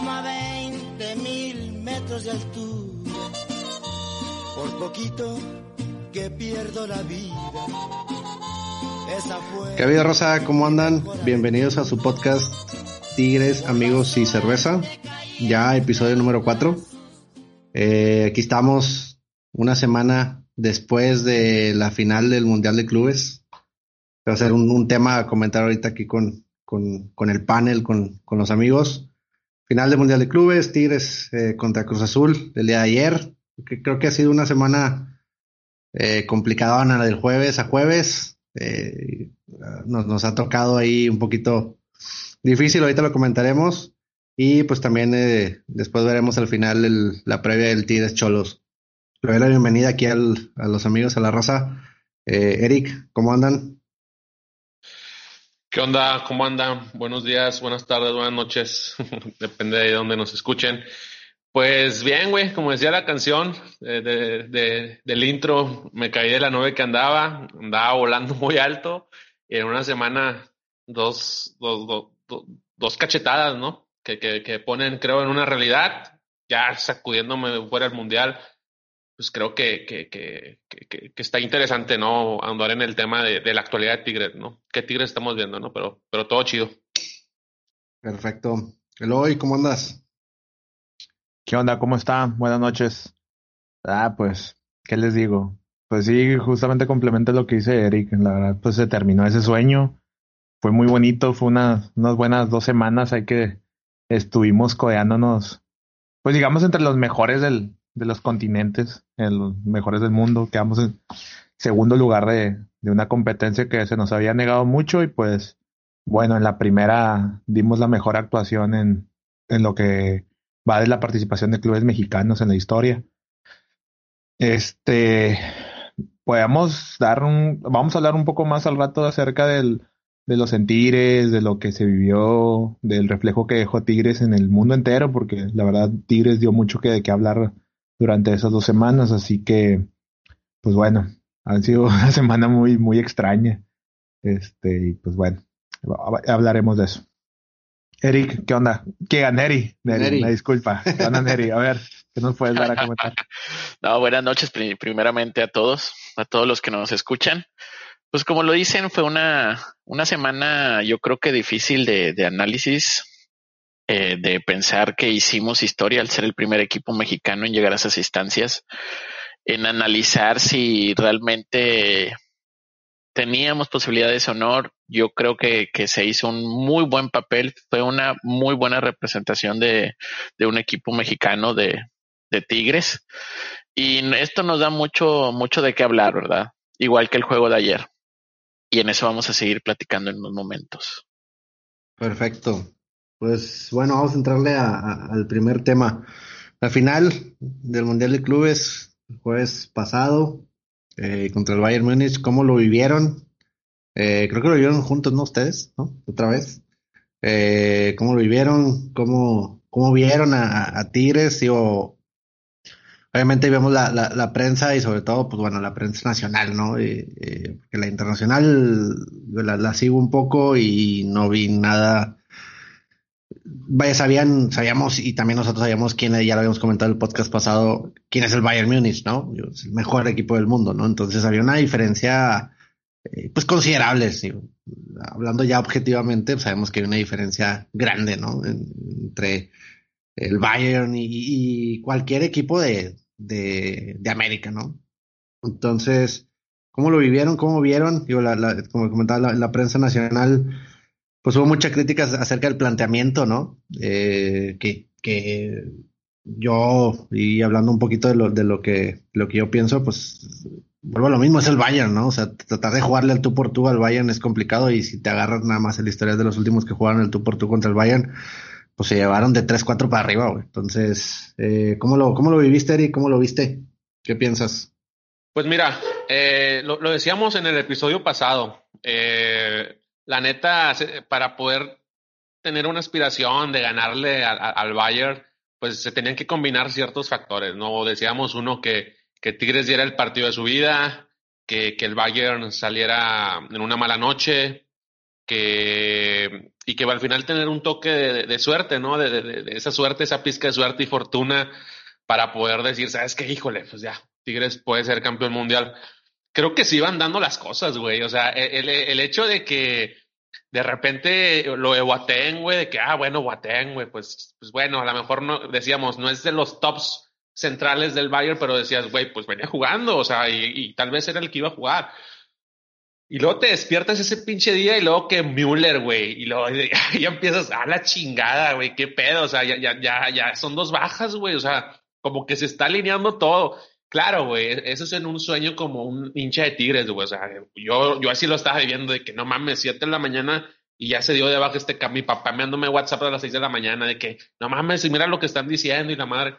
Como a 20 mil metros de altura. Por poquito que pierdo la vida. Esa fue. ¿Qué vida, Rosa? ¿Cómo andan? Bienvenidos a su podcast Tigres, Amigos y Cerveza. Ya episodio número 4. Eh, aquí estamos una semana después de la final del Mundial de Clubes. Va a ser un, un tema a comentar ahorita aquí con, con, con el panel, con, con, los amigos. Final del Mundial de Clubes, Tigres eh, contra Cruz Azul el día de ayer. Creo que ha sido una semana eh, complicada la del jueves a jueves. Eh, nos, nos, ha tocado ahí un poquito difícil, ahorita lo comentaremos. Y pues también eh, después veremos al final el, la previa del Tigres Cholos. Le doy la bienvenida aquí al, a los amigos, a la raza. Eh, Eric, ¿cómo andan? ¿Qué onda? ¿Cómo andan? Buenos días, buenas tardes, buenas noches. Depende de dónde nos escuchen. Pues bien, güey, como decía la canción eh, de, de, del intro, me caí de la nube que andaba, andaba volando muy alto y en una semana dos, dos, dos, dos cachetadas, ¿no? Que, que, que ponen, creo, en una realidad, ya sacudiéndome fuera del mundial, pues creo que, que, que, que, está interesante, ¿no? Andar en el tema de, de, la actualidad de Tigres, ¿no? ¿Qué Tigres estamos viendo, no? Pero, pero todo chido. Perfecto. Eloy, ¿cómo andas? ¿Qué onda? ¿Cómo está? Buenas noches. Ah, pues, ¿qué les digo? Pues sí, justamente complementa lo que dice Eric. La verdad, pues se terminó ese sueño. Fue muy bonito, fue una, unas buenas dos semanas ahí que estuvimos codeándonos, pues digamos, entre los mejores del, de los continentes, en los mejores del mundo. Quedamos en segundo lugar de, de, una competencia que se nos había negado mucho y pues bueno, en la primera dimos la mejor actuación en, en lo que va de la participación de clubes mexicanos en la historia. Este, podemos dar un, vamos a hablar un poco más al rato acerca del, de los sentires, de lo que se vivió, del reflejo que dejó Tigres en el mundo entero, porque la verdad Tigres dio mucho que de qué hablar durante esas dos semanas, así que, pues bueno, han sido una semana muy, muy extraña. Este, y pues bueno, hablaremos de eso. Eric, ¿qué onda? ¿Qué Neri? Neri, Neri. Una disculpa. ¿Qué onda, Neri? A ver, ¿qué nos puedes dar a comentar? no, buenas noches primeramente a todos, a todos los que nos escuchan. Pues como lo dicen, fue una, una semana yo creo que difícil de, de análisis, eh, de pensar que hicimos historia al ser el primer equipo mexicano en llegar a esas instancias, en analizar si realmente teníamos posibilidades de honor. Yo creo que, que, se hizo un muy buen papel, fue una muy buena representación de, de un equipo mexicano de, de, Tigres. Y esto nos da mucho, mucho de qué hablar, ¿verdad? Igual que el juego de ayer. Y en eso vamos a seguir platicando en unos momentos. Perfecto. Pues bueno, vamos a entrarle a, al primer tema. La final del Mundial de Clubes, jueves pasado, eh, contra el Bayern Múnich, ¿cómo lo vivieron? Eh, creo que lo vivieron juntos, ¿no? Ustedes, ¿no? Otra vez. Eh, ¿Cómo lo vivieron? ¿Cómo, cómo vieron a, a Tigres? Digo, obviamente vemos la, la, la, prensa y sobre todo, pues bueno, la prensa nacional, ¿no? Eh, que la internacional la, la, sigo un poco y no vi nada. Vaya, sabían, sabíamos y también nosotros sabíamos quién, ya lo habíamos comentado en el podcast pasado, quién es el Bayern Múnich, ¿no? Es el mejor equipo del mundo, ¿no? Entonces había una diferencia, eh, pues considerable. Hablando ya objetivamente, pues sabemos que hay una diferencia grande, ¿no? En, entre el Bayern y, y cualquier equipo de, de, de, América, ¿no? Entonces, ¿cómo lo vivieron? ¿Cómo vieron? Digo, la, la, como comentaba la, la, prensa nacional, pues hubo muchas críticas acerca del planteamiento, ¿no? Eh, que, que yo, y hablando un poquito de lo, de lo que, lo que yo pienso, pues vuelvo a lo mismo, es el Bayern, ¿no? O sea, tratar de jugarle al tú por tú al Bayern es complicado y si te agarras nada más el historial de los últimos que jugaron el tú por tú contra el Bayern, pues se llevaron de 3-4 para arriba, güey. Entonces, eh, ¿cómo, lo, ¿cómo lo viviste, Eric? ¿Cómo lo viste? ¿Qué piensas? Pues mira, eh, lo, lo, decíamos en el episodio pasado. Eh, la neta, para poder tener una aspiración de ganarle al Bayern, pues se tenían que combinar ciertos factores, ¿no? Decíamos uno que, que Tigres diera el partido de su vida, que, el Bayern saliera en una mala noche, que, y que al final tener un toque de, suerte, ¿no? De, de, esa suerte, esa pizca de suerte y fortuna para poder decir, ¿sabes qué? Híjole, pues ya, Tigres puede ser campeón mundial. Creo que se iban dando las cosas, güey. O sea, el, el hecho de que de repente lo de Boateng, güey, de que, ah, bueno, Boateng, güey, pues, pues bueno, a lo mejor no, decíamos, no es de los tops centrales del Bayern, pero decías, güey, pues venía jugando, o sea, y, y, tal vez era el que iba a jugar. Y luego te despiertas ese pinche día y luego que Müller, güey, y luego ya empiezas, a la chingada, güey, qué pedo, o sea, ya, ya, ya, ya son dos bajas, güey, o sea, como que se está alineando todo. Claro, güey, eso es en un sueño como un hincha de tigres, güey, o sea, yo, yo así lo estaba viviendo de que no mames, siete de la mañana y ya se dio de baja este mi papá me WhatsApp a las seis de la mañana de que no mames, mira lo que están diciendo y la madre.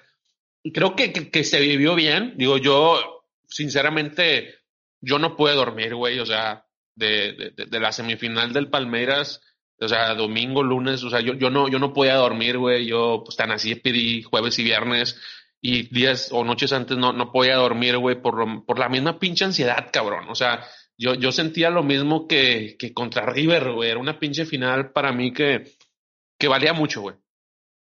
Y creo que, que, se vivió bien, digo, yo, sinceramente, yo no pude dormir, güey, o sea, de, de, de, la semifinal del Palmeiras, o sea, domingo, lunes, o sea, yo, yo no, yo no podía dormir, güey, yo pues tan así pedí jueves y viernes y días o noches antes no, no podía dormir, güey, por, por la misma pinche ansiedad, cabrón, o sea, yo, yo sentía lo mismo que, que contra River, güey, era una pinche final para mí que, que valía mucho, güey,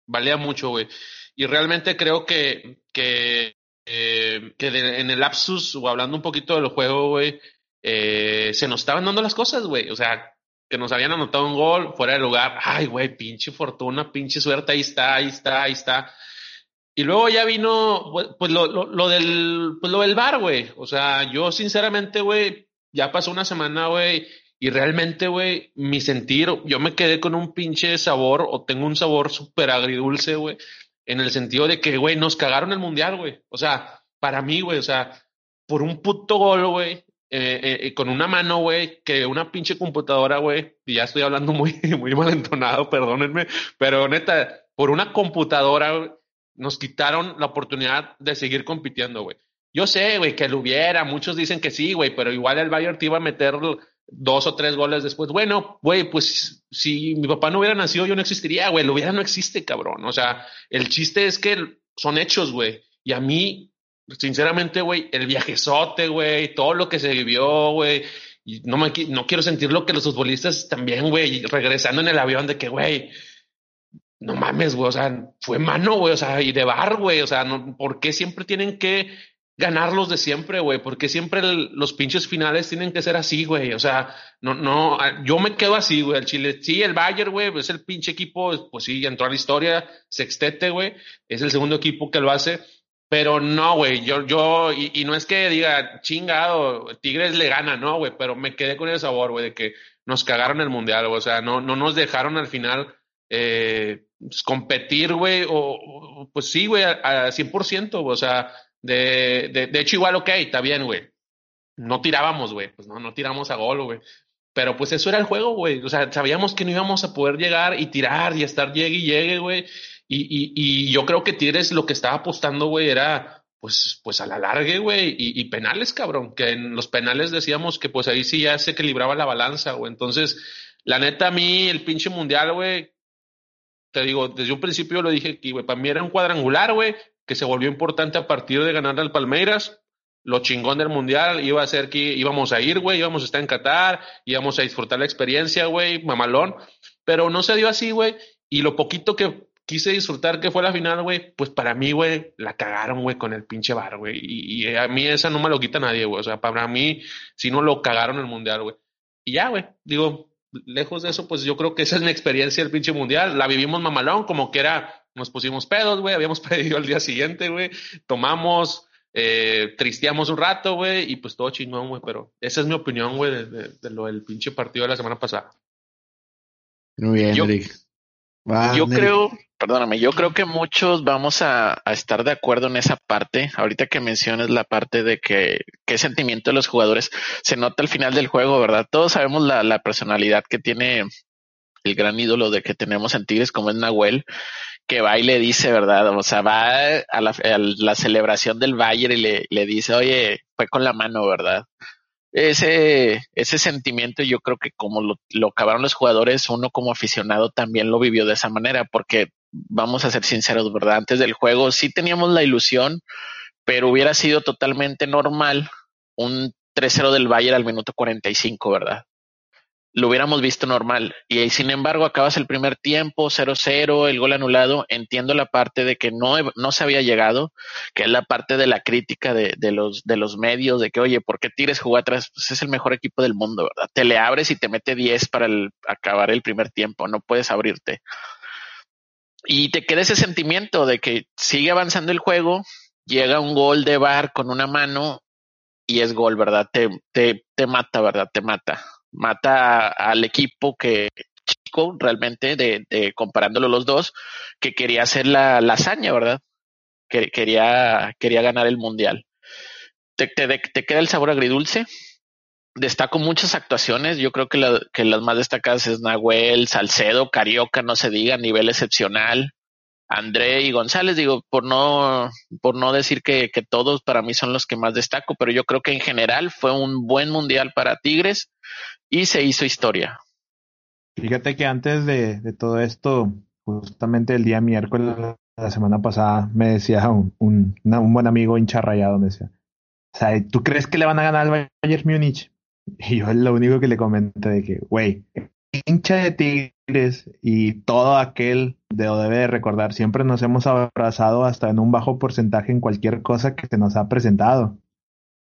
valía mucho, güey, y realmente creo que, que eh, que en el lapsus, o hablando un poquito del juego, güey, eh, se nos estaban dando las cosas, güey. O sea, que nos habían anotado un gol fuera de lugar. Ay, güey, pinche fortuna, pinche suerte, ahí está, ahí está, ahí está. Y luego ya vino, pues lo, lo, lo del, pues lo del bar, güey. O sea, yo sinceramente, güey, ya pasó una semana, güey, y realmente, güey, mi sentir, yo me quedé con un pinche sabor, o tengo un sabor súper agridulce, güey, en el sentido de que, güey, nos cagaron el mundial, güey. O sea, para mí, güey, o sea, por un puto gol, güey, eh, eh, eh, con una mano, güey, que una pinche computadora, güey, y ya estoy hablando muy, muy malentonado, perdónenme, pero neta, por una computadora, nos quitaron la oportunidad de seguir compitiendo, güey. Yo sé, güey, que lo hubiera, muchos dicen que sí, güey, pero igual el Bayern te iba a meter dos o tres goles después. Bueno, güey, pues si mi papá no hubiera nacido, yo no existiría, güey. Lo hubiera no existe, cabrón. O sea, el chiste es que son hechos, güey. Y a mí, sinceramente, güey, el viajezote, güey, todo lo que se vivió, güey. No, me, no quiero sentir lo que los futbolistas también, güey, regresando en el avión de que, güey, no mames, güey, o sea, fue mano, güey, o sea, y de bar, güey, o sea, no, ¿por qué siempre tienen que ganar los de siempre, güey, porque siempre el, los pinches finales tienen que ser así, güey. O sea, no, no, yo me quedo así, güey. El Chile, sí, el Bayern, güey, es el pinche equipo, pues sí, entró a la historia, sextete, güey, es el segundo equipo que lo hace. Pero no, güey, yo, yo, y, no es que diga, chingado, Tigres le gana, no, güey, pero me quedé con el sabor, güey, de que nos cagaron el mundial, güey, o sea, no, no nos dejaron al final eh, pues, competir, güey, o, pues sí, güey, a, a 100%, o sea, de, de, hecho, igual, ok, está bien, güey. No tirábamos, güey. Pues no, no tiramos a gol, güey. Pero pues eso era el juego, güey. O sea, sabíamos que no íbamos a poder llegar y tirar y estar llegue y llegue, güey. Y, y, y yo creo que Tigres lo que estaba apostando, güey, era pues, pues a la larga, güey, y, y, penales, cabrón, que en los penales decíamos que pues ahí sí ya se equilibraba la balanza, güey. Entonces, la neta, a mí el pinche mundial, güey, te digo, desde un principio lo dije que, güey, para mí era un cuadrangular, güey, que se volvió importante a partir de ganar al Palmeiras. Lo chingón del mundial iba a ser que íbamos a ir, güey, íbamos a estar en Qatar, íbamos a disfrutar la experiencia, güey, mamalón. Pero no se dio así, güey. Y lo poquito que quise disfrutar que fue la final, güey, pues para mí, güey, la cagaron, güey, con el pinche bar, güey. Y, y, a mí esa no me lo quita nadie, güey. O sea, para mí, si no lo cagaron el mundial, güey. Y ya, güey, digo, lejos de eso, pues yo creo que esa es mi experiencia del pinche mundial. La vivimos mamalón, como que era nos pusimos pedos, güey, habíamos pedido al día siguiente, güey, tomamos, eh, tristeamos un rato, güey, y pues todo chingón, güey, pero esa es mi opinión, güey, de, de, de, lo del pinche partido de la semana pasada. Muy bien, Yo- Eric. Va, yo Eric. creo, perdóname, yo creo que muchos vamos a, estar de acuerdo en esa parte. Ahorita que mencionas la parte de que qué sentimiento de los jugadores se nota al final del juego, ¿verdad? Todos sabemos la, personalidad que tiene el gran ídolo de que tenemos en Tigres, como es Nahuel, que va y le dice, ¿verdad? O sea, va a la, a la celebración del Bayern y le, le dice, oye, fue con la mano, ¿verdad? ese, ese sentimiento yo creo que como lo, lo acabaron los jugadores, uno como aficionado también lo vivió de esa manera, porque vamos a ser sinceros, ¿verdad? Antes del juego sí teníamos la ilusión, pero hubiera sido totalmente normal un 3-0 del Bayern al minuto 45, ¿verdad? Lo hubiéramos visto normal. Y sin embargo, acabas el primer tiempo, 0-0, el gol anulado. Entiendo la parte de que no, no se había llegado, que es la parte de la crítica de, de, los, de los medios, de que, oye, ¿por qué Tigres jugó atrás? Pues es el mejor equipo del mundo, ¿verdad? Te le abres y te mete 10 para acabar el primer tiempo, no puedes abrirte. Y te queda ese sentimiento de que sigue avanzando el juego, llega un gol de bar con una mano y es gol, ¿verdad? Te, te, te mata, ¿verdad? Te mata. Mata al equipo que chico realmente de, de comparándolo los dos que quería hacer la, la hazaña, ¿verdad? Que quería, quería ganar el mundial. Te, te, te, queda el sabor agridulce. Destaco muchas actuaciones. Yo creo que, la, que las más destacadas es Nahuel, Salcedo, Carioca, no se diga, nivel excepcional. André y González, digo, por no, por no decir que, que, todos para mí son los que más destaco, pero yo creo que en general fue un buen mundial para Tigres y se hizo historia. Fíjate que antes de, de todo esto, justamente el día miércoles la semana pasada, me decía un, un, un buen amigo hincha rayado, me decía, o sea, ¿tú crees que le van a ganar al Bayern Múnich? Y yo lo único que le comenté de que, güey, hincha de Tigres y todo aquel de o debe de recordar, siempre nos hemos abrazado hasta en un bajo porcentaje en cualquier cosa que se nos ha presentado.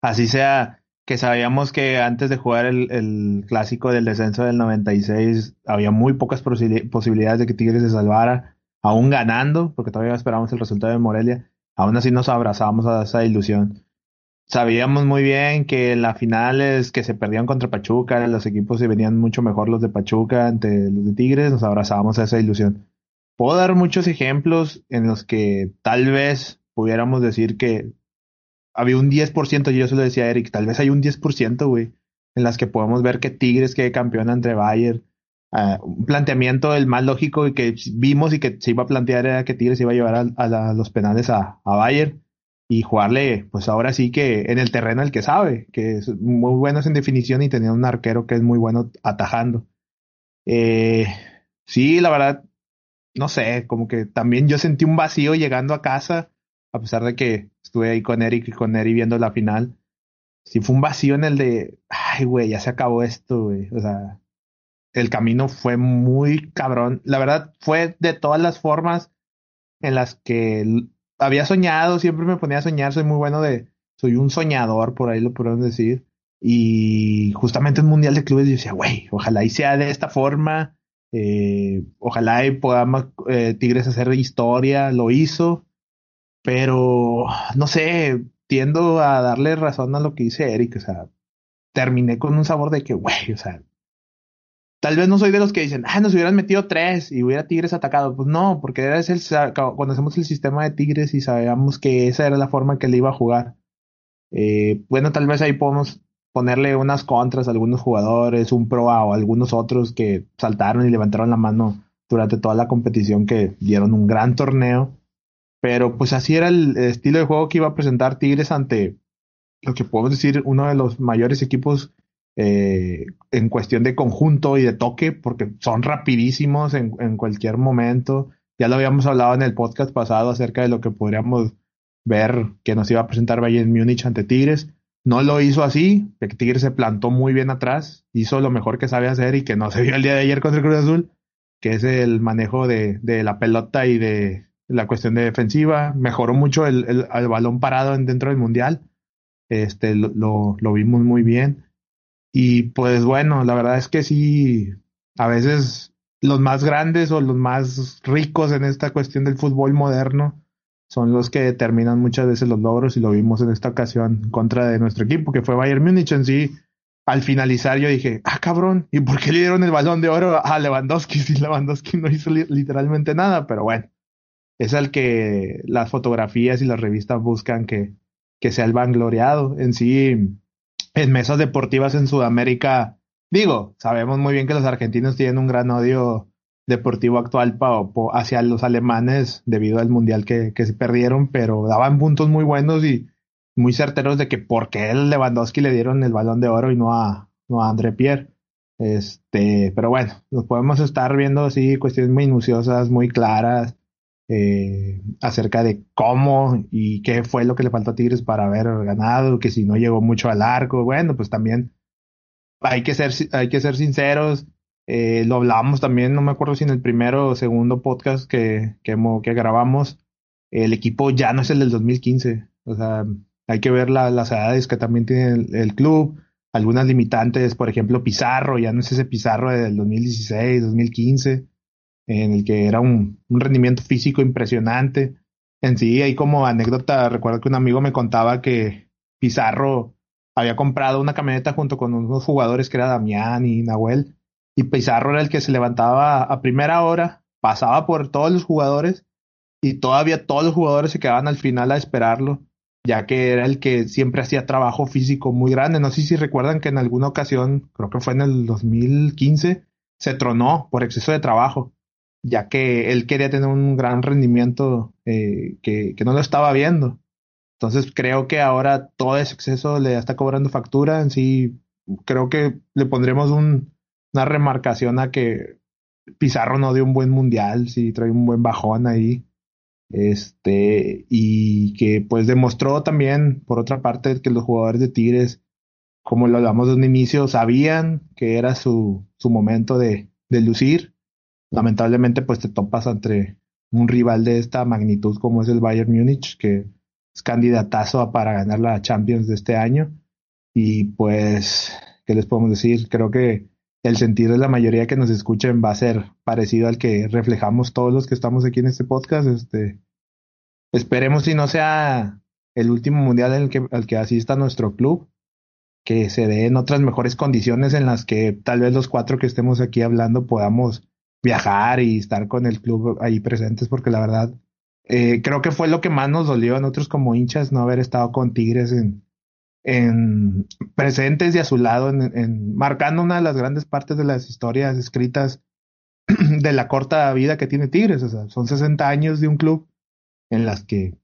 Así sea que sabíamos que antes de jugar el, el clásico del descenso del 96 había muy pocas posibilidades de que Tigres se salvara, aún ganando, porque todavía esperábamos el resultado de Morelia, aún así nos abrazábamos a esa ilusión. Sabíamos muy bien que en las finales que se perdían contra Pachuca, los equipos se venían mucho mejor los de Pachuca ante los de Tigres, nos abrazábamos a esa ilusión. Puedo dar muchos ejemplos en los que tal vez pudiéramos decir que había un 10%, yo se lo decía a Eric, tal vez hay un 10%, güey, en las que podemos ver que Tigres quede campeón entre Bayern. Uh, un planteamiento el más lógico que vimos y que se iba a plantear era que Tigres iba a llevar a, los penales a, a Bayern y jugarle, pues ahora sí que en el terreno el que sabe, que es muy bueno en definición y tenía un arquero que es muy bueno atajando. Eh, sí, la verdad, no sé, como que también yo sentí un vacío llegando a casa, a pesar de que estuve ahí con Eric y con Eri viendo la final. Sí fue un vacío en el de, ay, güey, ya se acabó esto, güey. O sea, el camino fue muy cabrón. La verdad, fue de todas las formas en las que había soñado, siempre me ponía a soñar, soy muy bueno de, soy un soñador, por ahí lo podemos decir. Y justamente en Mundial de Clubes yo decía, güey, ojalá y sea de esta forma, eh, ojalá y podamos eh, Tigres hacer historia, lo hizo, pero no sé, tiendo a darle razón a lo que dice Eric, o sea, terminé con un sabor de que, güey, o sea, Tal vez no soy de los que dicen, ah, nos hubieran metido tres y hubiera Tigres atacado. Pues no, porque era el, conocemos el sistema de Tigres y sabíamos que esa era la forma que le iba a jugar. Eh, bueno, tal vez ahí podemos ponerle unas contras a algunos jugadores, un pro o algunos otros que saltaron y levantaron la mano durante toda la competición que dieron un gran torneo. Pero pues así era el estilo de juego que iba a presentar Tigres ante lo que podemos decir uno de los mayores equipos eh, en cuestión de conjunto y de toque, porque son rapidísimos en, cualquier momento. Ya lo habíamos hablado en el podcast pasado acerca de lo que podríamos ver que nos iba a presentar Bayern Múnich ante Tigres. No lo hizo así, que Tigres se plantó muy bien atrás, hizo lo mejor que sabe hacer y que no se vio el día de ayer contra el Cruz Azul, que es el manejo de, la pelota y de la cuestión de defensiva. Mejoró mucho el, el, el balón parado en, dentro del Mundial. Este, lo vimos muy bien. Y pues bueno, la verdad es que sí, a veces los más grandes o los más ricos en esta cuestión del fútbol moderno son los que determinan muchas veces los logros y lo vimos en esta ocasión en contra de nuestro equipo, que fue Bayern Múnich en sí. al finalizar yo dije, ah, cabrón, ¿y por qué le dieron el balón de oro a Lewandowski si Lewandowski no hizo literalmente nada? Pero bueno, es el que las fotografías y las revistas buscan que, que sea el vangloriado. En sí, en mesas deportivas en Sudamérica, digo, sabemos muy bien que los argentinos tienen un gran odio deportivo actual hacia los alemanes debido al mundial que, que se perdieron, pero daban puntos muy buenos y muy certeros de que por qué el Lewandowski le dieron el balón de oro y no a, no a André Pierre. Este, pero bueno, nos podemos estar viendo así cuestiones minuciosas, muy claras, eh, acerca de cómo y qué fue lo que le faltó a Tigres para haber ganado, que si no llegó mucho al arco, bueno, pues también hay que ser, hay que ser sinceros. Eh, lo hablamos también, no me acuerdo si en el primero o segundo podcast que, que, que grabamos, el equipo ya no es el del 2015. O sea, hay que ver las edades que también tiene el, club, algunas limitantes, por ejemplo, Pizarro, ya no es ese Pizarro del 2016, 2015, en el que era un, rendimiento físico impresionante. En sí, ahí como anécdota, recuerdo que un amigo me contaba que Pizarro había comprado una camioneta junto con unos jugadores que era Damián y Nahuel, y Pizarro era el que se levantaba a primera hora, pasaba por todos los jugadores y todavía todos los jugadores se quedaban al final a esperarlo ya que era el que siempre hacía trabajo físico muy grande. No sé si recuerdan que en alguna ocasión, creo que fue en el 2015, se tronó por exceso de trabajo, ya que él quería tener un gran rendimiento eh, que, no lo estaba viendo. Entonces creo que ahora todo ese exceso le está cobrando factura. En sí, creo que le pondremos una remarcación a que Pizarro no dio un buen mundial, si trae un buen bajón ahí este, y que pues demostró también, por otra parte, que los jugadores de Tigres, como lo hablamos de un inicio, sabían que era su, su momento de, de lucir. Lamentablemente, pues te topas entre un rival de esta magnitud como es el Bayern Múnich, que es candidatazo para ganar la Champions de este año. Y pues, ¿qué les podemos decir? Creo que el sentir de la mayoría que nos escuchen va a ser parecido al que reflejamos todos los que estamos aquí en este podcast. Este, esperemos si no sea el último mundial en el que, al que asista nuestro club, que se dé en otras mejores condiciones en las que tal vez los cuatro que estemos aquí hablando podamos viajar y estar con el club ahí presentes, porque la verdad eh, creo que fue lo que más nos dolió a nosotros como hinchas no haber estado con Tigres en, en presentes y a su lado, en, marcando una de las grandes partes de las historias escritas de la corta vida que tiene Tigres. O sea, son 60 años de un club en las que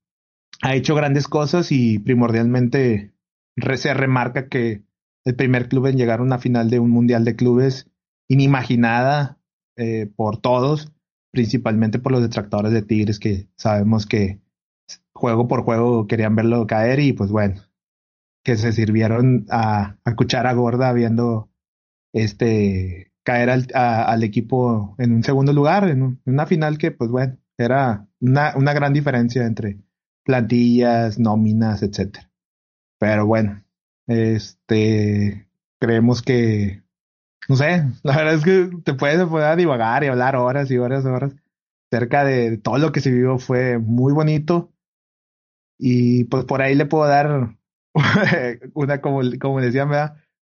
ha hecho grandes cosas y primordialmente se remarca que el primer club en llegar a una final de un mundial de clubes inimaginada eh, por todos, principalmente por los detractores de Tigres que sabemos que juego por juego querían verlo caer y pues bueno, que se sirvieron a, a cuchara gorda viendo este caer al, equipo en un segundo lugar, en, una final que, pues bueno, era una, una gran diferencia entre plantillas, nóminas, etcétera. Pero bueno, este creemos que no sé, la verdad es que te puedes divagar y hablar horas y horas y horas cerca de todo lo que se vivió fue muy bonito y pues por ahí le puedo dar una, como, como decían,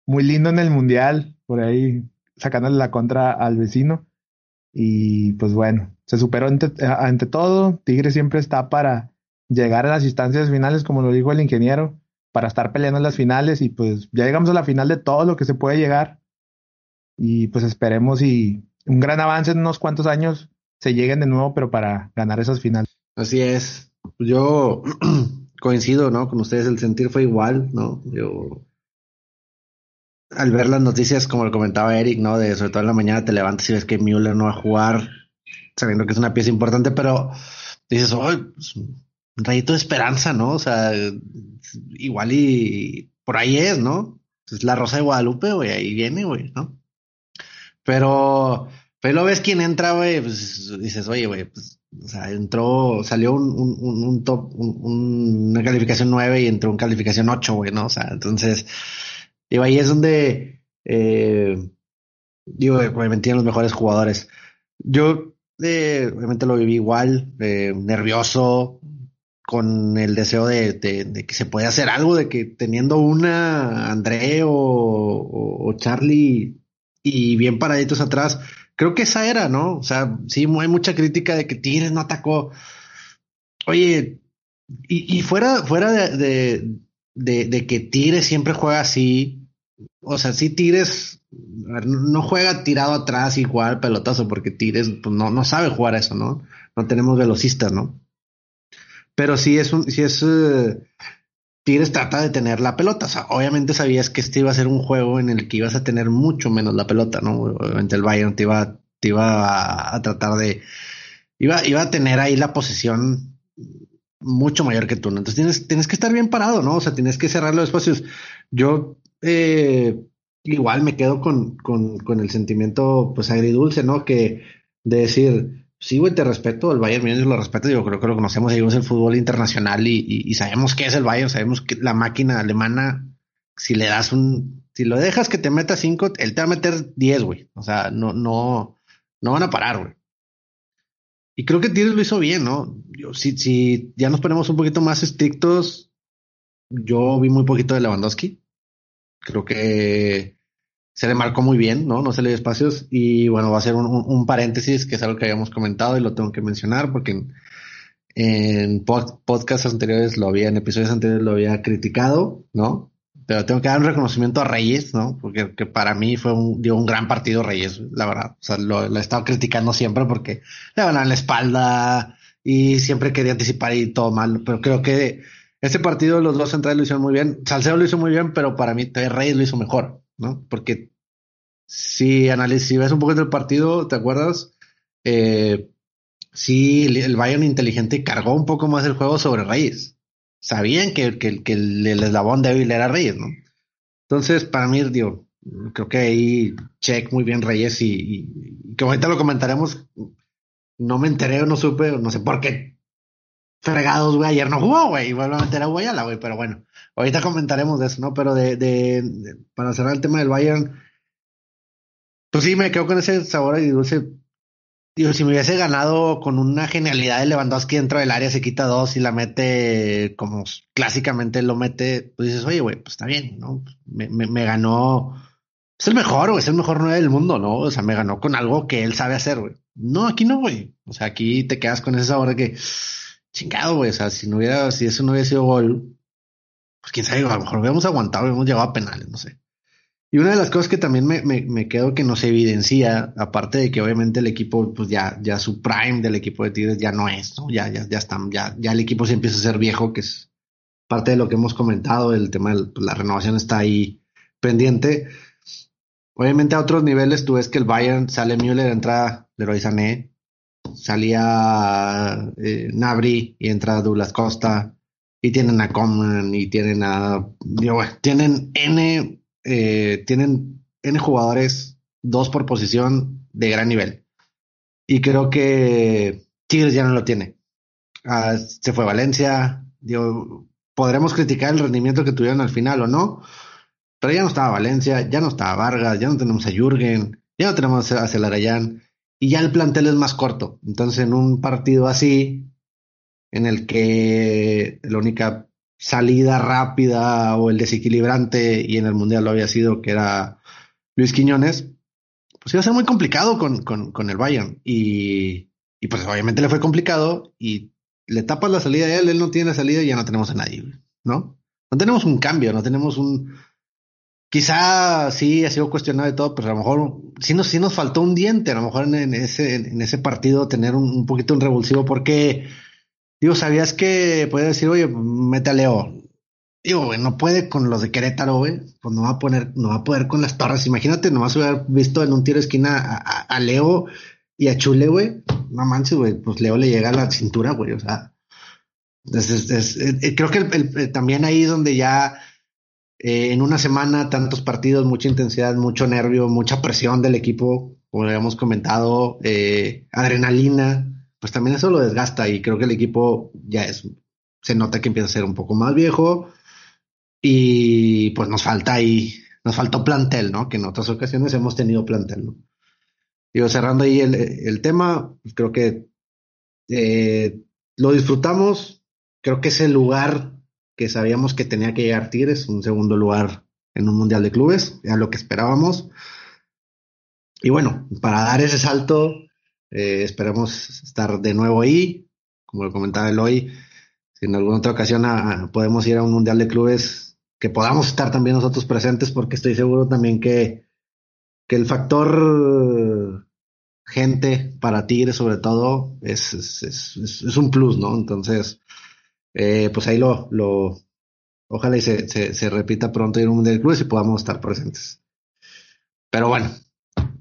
muy lindo en el mundial, por ahí sacándole la contra al vecino. Y pues bueno, se superó ante, todo. Tigre siempre está para llegar a las instancias finales, como lo dijo el ingeniero, para estar peleando en las finales. Y pues ya llegamos a la final de todo lo que se puede llegar. Y pues esperemos y un gran avance en unos cuantos años se lleguen de nuevo, pero para ganar esas finales. Así es. Yo coincido, ¿no? Con ustedes, el sentir fue igual, ¿no? Yo, al ver las noticias, como lo comentaba Eric, ¿no? De sobre todo en la mañana te levantas y ves que Müller no va a jugar, sabiendo que es una pieza importante, pero dices, oh, un rayito de esperanza, ¿no? O sea, igual y por ahí es, ¿no? Es la Rosa de Guadalupe, güey, ahí viene, güey, ¿no? Pero, pero ves quién entra, güey, pues dices, oye, güey, pues o sea, entró, salió un, un, un top, una calificación 9 y entró en calificación 8, güey, ¿no? O sea, entonces, digo, ahí es donde, eh, digo, obviamente los mejores jugadores. Yo, eh, obviamente lo viví igual, eh, nervioso, con el deseo de, que se puede hacer algo, de que teniendo una André o, o, Charlie y bien paraditos atrás, creo que esa era, ¿no? O sea, sí, hay mucha crítica de que Tigres no atacó. Oye, y, fuera, fuera de, de, que Tigres siempre juega así, o sea, sí Tigres no juega tirado atrás igual pelotazo, porque Tigres pues, no, no sabe jugar eso, ¿no? No tenemos velocistas, ¿no? Pero sí es un, sí es, uh, Tigres trata de tener la pelota. O sea, obviamente sabías que este iba a ser un juego en el que ibas a tener mucho menos la pelota, ¿no? Obviamente el Bayern te iba, te iba a, tratar de, iba, iba a tener ahí la posesión mucho mayor que tú, ¿no? Entonces tienes, tienes que estar bien parado, ¿no? O sea, tienes que cerrar los espacios. Yo, eh, igual me quedo con, con, con el sentimiento, pues agridulce, ¿no? Que de decir, sí, güey, te respeto, el Bayern Múnich lo respeto, yo creo que lo conocemos, seguimos el fútbol internacional y, y, sabemos qué es el Bayern, sabemos que la máquina alemana, si le das un, si lo dejas que te meta cinco, él te va a meter diez, güey, o sea, no, no, no van a parar, güey. Y creo que Tigres lo hizo bien, ¿no? Yo, si, si ya nos ponemos un poquito más estrictos, yo vi muy poquito de Lewandowski. Creo que se le marcó muy bien, ¿no? No se le dio espacios. Y bueno, va a ser un, paréntesis, que es algo que habíamos comentado y lo tengo que mencionar porque en, podcasts anteriores lo había, en episodios anteriores lo había criticado, ¿no? Pero tengo que dar un reconocimiento a Reyes, ¿no? Porque que para mí fue un, dio un gran partido Reyes, la verdad. O sea, lo, he estado criticando siempre porque le van a la espalda y siempre quería anticipar y todo mal. Pero creo que ese partido los dos centrales lo hicieron muy bien. Salcedo lo hizo muy bien, pero para mí Reyes lo hizo mejor. ¿No? Porque si analizas, si ves un poquito el partido, ¿te acuerdas? Eh, sí, el Bayern inteligente cargó un poco más el juego sobre Reyes. Sabían que, que, que el, eslabón débil era Reyes, ¿no? Entonces, para mí, digo, creo que ahí check muy bien Reyes y, y, que ahorita lo comentaremos. No me enteré o no supe, no sé por qué fregados, güey. Ayer no jugó, güey. Y vuelvo a meter a Guayala, güey. Pero bueno, ahorita comentaremos de eso, ¿no? Pero de, de, para cerrar el tema del Bayern, pues sí, me quedo con ese sabor y dulce. Digo, si me hubiese ganado con una genialidad de Lewandowski dentro del área, se quita dos y la mete como clásicamente lo mete, pues dices, oye, güey, pues está bien, ¿no? Me, me, me ganó. Es el mejor, güey, es el mejor nueve del mundo, ¿no? O sea, me ganó con algo que él sabe hacer, güey. No, aquí no, güey. O sea, aquí te quedas con ese sabor de que chingado, güey. O sea, si no hubiera, si eso no hubiera sido gol, pues quién sabe, a lo mejor hubiéramos aguantado, hubiéramos llegado a penales, no sé. Y una de las cosas que también me, me, me quedo que nos evidencia, aparte de que obviamente el equipo, pues ya, ya su prime del equipo de Tigres ya no es, ¿no? Ya, ya, ya están, ya, ya el equipo se empieza a ser viejo, que es parte de lo que hemos comentado, el tema de pues, la renovación está ahí pendiente. Obviamente a otros niveles tú ves que el Bayern sale Müller, entra Leroy Sané, salía eh, Nabri y entra Douglas Costa y tienen a Coman y tienen a digo, tienen n eh, tienen n jugadores dos por posición de gran nivel. Y creo que Tigres ya no lo tiene. Ah, se fue Valencia digo, podremos criticar el rendimiento que tuvieron al final o no pero ya no estaba Valencia ya no estaba Vargas ya no tenemos a Jürgen ya no tenemos a Celarayán y ya el plantel es más corto. Entonces, en un partido así, en el que la única salida rápida o el desequilibrante, y en el Mundial lo había sido, que era Luis Quiñones, pues iba a ser muy complicado con, con, con el Bayern. Y, y, pues obviamente le fue complicado y le tapas la salida a él, él no tiene la salida y ya no tenemos a nadie, ¿no? No tenemos un cambio, no tenemos un, Quizá sí ha sido cuestionado de todo, pero a lo mejor sí nos, faltó un diente, a lo mejor en, ese, partido tener un, poquito un revulsivo, porque, digo, sabías que puede decir, oye, mete a Leo. Digo, güey, no puede con los de Querétaro, güey, pues no va a poner, no va a poder con las torres. Imagínate, nomás hubiera visto en un tiro de esquina a, Leo y a Chule, güey. No manches, güey, pues Leo le llega a la cintura, güey, o sea. creo que también ahí donde ya eh, en una semana, tantos partidos, mucha intensidad, mucho nervio, mucha presión del equipo, como habíamos comentado, eh, adrenalina, pues también eso lo desgasta y creo que el equipo ya es, se nota que empieza a ser un poco más viejo y pues nos falta ahí, nos faltó plantel, ¿no? Que en otras ocasiones hemos tenido plantel, ¿no? Digo, cerrando ahí el, el tema, pues creo que eh, lo disfrutamos, creo que es el lugar que sabíamos que tenía que llegar Tigres, un segundo lugar en un Mundial de Clubes, era lo que esperábamos. Y bueno, para dar ese salto, eh, esperamos estar de nuevo ahí. Como lo comentaba Eloy, si en alguna otra ocasión podemos ir a un Mundial de Clubes, que podamos estar también nosotros presentes, porque estoy seguro también que, que el factor gente para Tigres sobre todo es, es, es, un plus, ¿no? Entonces, eh, pues ahí lo, lo ojalá y se, se, repita pronto a un Mundial de Clubes y podamos estar presentes. Pero bueno,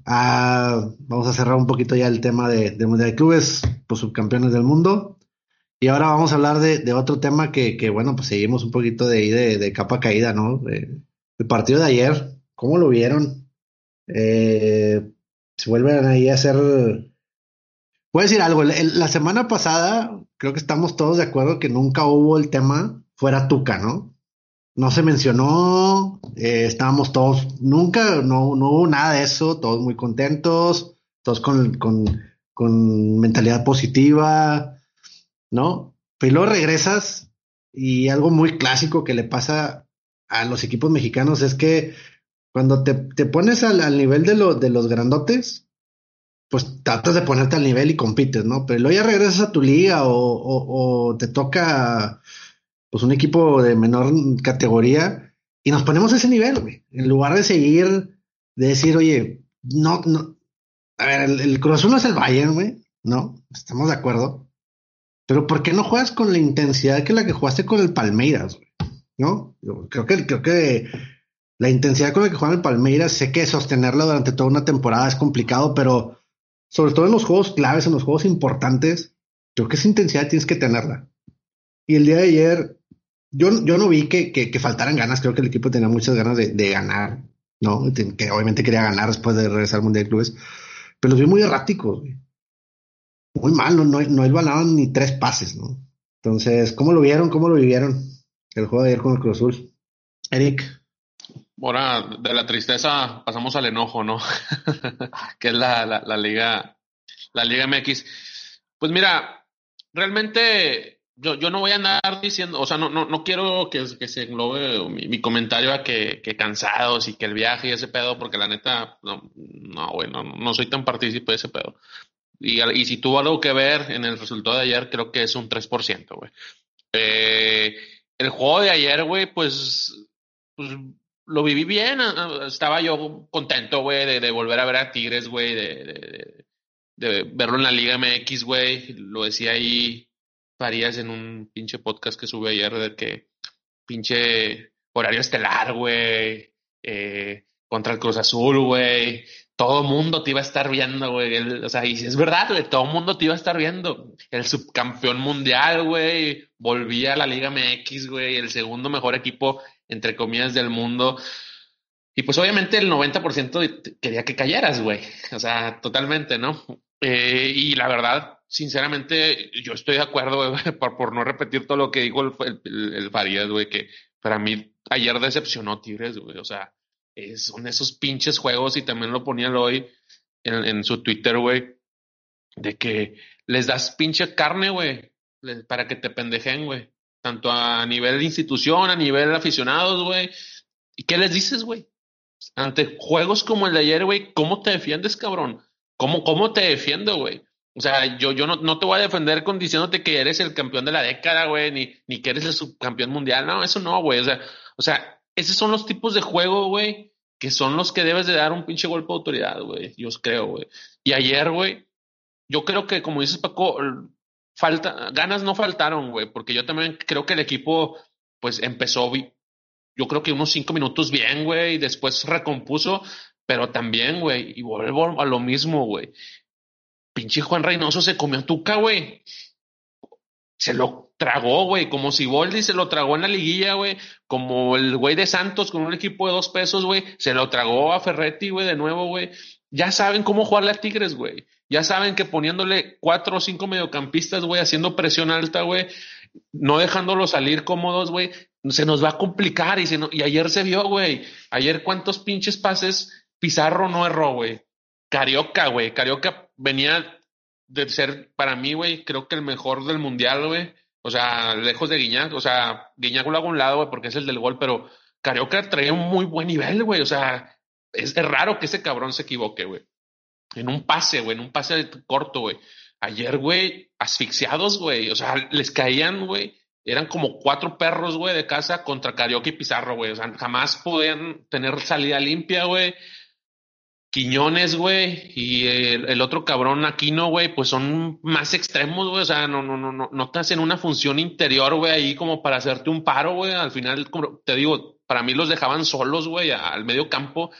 ah, vamos a cerrar un poquito ya el tema de, de Mundial de Clubes, pues subcampeones del mundo. Y ahora vamos a hablar de, de otro tema que, que, bueno, pues seguimos un poquito de ahí de, de capa caída, ¿no? el partido de ayer, ¿cómo lo vieron? Eh, se vuelven ahí a hacer. Voy a decir algo. La semana pasada, creo que estamos todos de acuerdo que nunca hubo el tema fuera Tuca, ¿no? No se mencionó, eh, estábamos todos, nunca, no, no hubo nada de eso, todos muy contentos, todos con, con, con mentalidad positiva, ¿no? Pero luego regresas y algo muy clásico que le pasa a los equipos mexicanos es que cuando te, te pones al, al nivel de, lo, de los grandotes, pues tratas de ponerte al nivel y compites, ¿no? Pero luego ya regresas a tu liga o, o, te toca pues un equipo de menor categoría y nos ponemos a ese nivel, güey. En lugar de seguir, de decir, oye, no, no, a ver, el, Cruz no es el Bayern, güey, ¿no? Estamos de acuerdo. Pero ¿por qué no juegas con la intensidad que la que jugaste con el Palmeiras, güey? ¿No? Creo que, creo que la intensidad con la que juega el Palmeiras, sé que sostenerla durante toda una temporada es complicado, pero sobre todo en los juegos claves, en los juegos importantes, creo que esa intensidad tienes que tenerla. Y el día de ayer, yo, yo no vi que, que, faltaran ganas, creo que el equipo tenía muchas ganas de, de, ganar, ¿no? Que obviamente quería ganar después de regresar al Mundial de Clubes, pero los vi muy erráticos, muy mal, no, no, no ni tres pases, ¿no? Entonces, ¿cómo lo vieron? ¿Cómo lo vivieron el juego de ayer con el Cruz Azul? Eric. Ahora, de la tristeza pasamos al enojo, ¿no? que es la, la, liga, la Liga MX. Pues mira, realmente yo, yo no voy a andar diciendo, o sea, no, no, no quiero que, que se englobe mi, comentario a que, que, cansados y que el viaje y ese pedo, porque la neta, no, no, bueno, no soy tan partícipe de ese pedo. Y, y si tuvo algo que ver en el resultado de ayer, creo que es un 3%, güey. Eh, el juego de ayer, güey, pues, pues lo viví bien. Estaba yo contento, güey, de, volver a ver a Tigres, güey, de, verlo en la Liga MX, güey. Lo decía ahí Farías en un pinche podcast que sube ayer de que pinche horario estelar, güey, eh, contra el Cruz Azul, güey. Todo mundo te iba a estar viendo, güey. o sea, y es verdad, güey, todo mundo te iba a estar viendo. El subcampeón mundial, güey, volvía a la Liga MX, güey, el segundo mejor equipo entre comillas, del mundo. Y pues obviamente el 90% quería que cayeras, güey. O sea, totalmente, ¿no? Eh, y la verdad, sinceramente, yo estoy de acuerdo, güey, por, por, no repetir todo lo que dijo el, el, Farías, güey, que para mí ayer decepcionó Tigres, güey. O sea, son esos pinches juegos y también lo ponía hoy en, en su Twitter, güey, de que les das pinche carne, güey, para que te pendejen, güey tanto a nivel de institución, a nivel de aficionados, güey. ¿Y qué les dices, güey? Ante juegos como el de ayer, güey, ¿cómo te defiendes, cabrón? ¿Cómo, cómo te defiendo, güey? O sea, yo, yo no, no, te voy a defender con diciéndote que eres el campeón de la década, güey, ni, ni que eres el subcampeón mundial. No, eso no, güey. O sea, o sea, esos son los tipos de juego, güey, que son los que debes de dar un pinche golpe de autoridad, güey. Yo creo, güey. Y ayer, güey, yo creo que, como dices, Paco, falta, ganas no faltaron, güey, porque yo también creo que el equipo, pues empezó, yo creo que unos cinco minutos bien, güey, y después recompuso, pero también, güey, y vuelvo a lo mismo, güey. Pinche Juan Reynoso se comió tuca, güey. Se lo tragó, güey, como si Boldi se lo tragó en la liguilla, güey, como el güey de Santos con un equipo de dos pesos, güey, se lo tragó a Ferretti, güey, de nuevo, güey. Ya saben cómo jugarle a Tigres, güey. Ya saben que poniéndole cuatro o cinco mediocampistas, güey, haciendo presión alta, güey, no dejándolo salir cómodos, güey, se nos va a complicar. Y, se y ayer se vio, güey. Ayer cuántos pinches pases Pizarro no erró, güey. Carioca, güey. Carioca venía de ser, para mí, güey, creo que el mejor del mundial, güey. O sea, lejos de Guiñac. O sea, Guiñac lo hago a un lado, güey, porque es el del gol, pero Carioca traía un muy buen nivel, güey. O sea, es, raro que ese cabrón se equivoque, güey. En un pase, güey, en un pase corto, güey. Ayer, güey, asfixiados, güey. O sea, les caían, güey. Eran como cuatro perros, güey, de casa contra Carioca y Pizarro, güey. O sea, jamás podían tener salida limpia, güey. Quiñones, güey, y el, otro cabrón Aquino, güey, pues son más extremos, güey. O sea, no, no, no, no, no te hacen una función interior, güey, ahí como para hacerte un paro, güey. Al final, como te digo, para mí los dejaban solos, güey, al medio campo.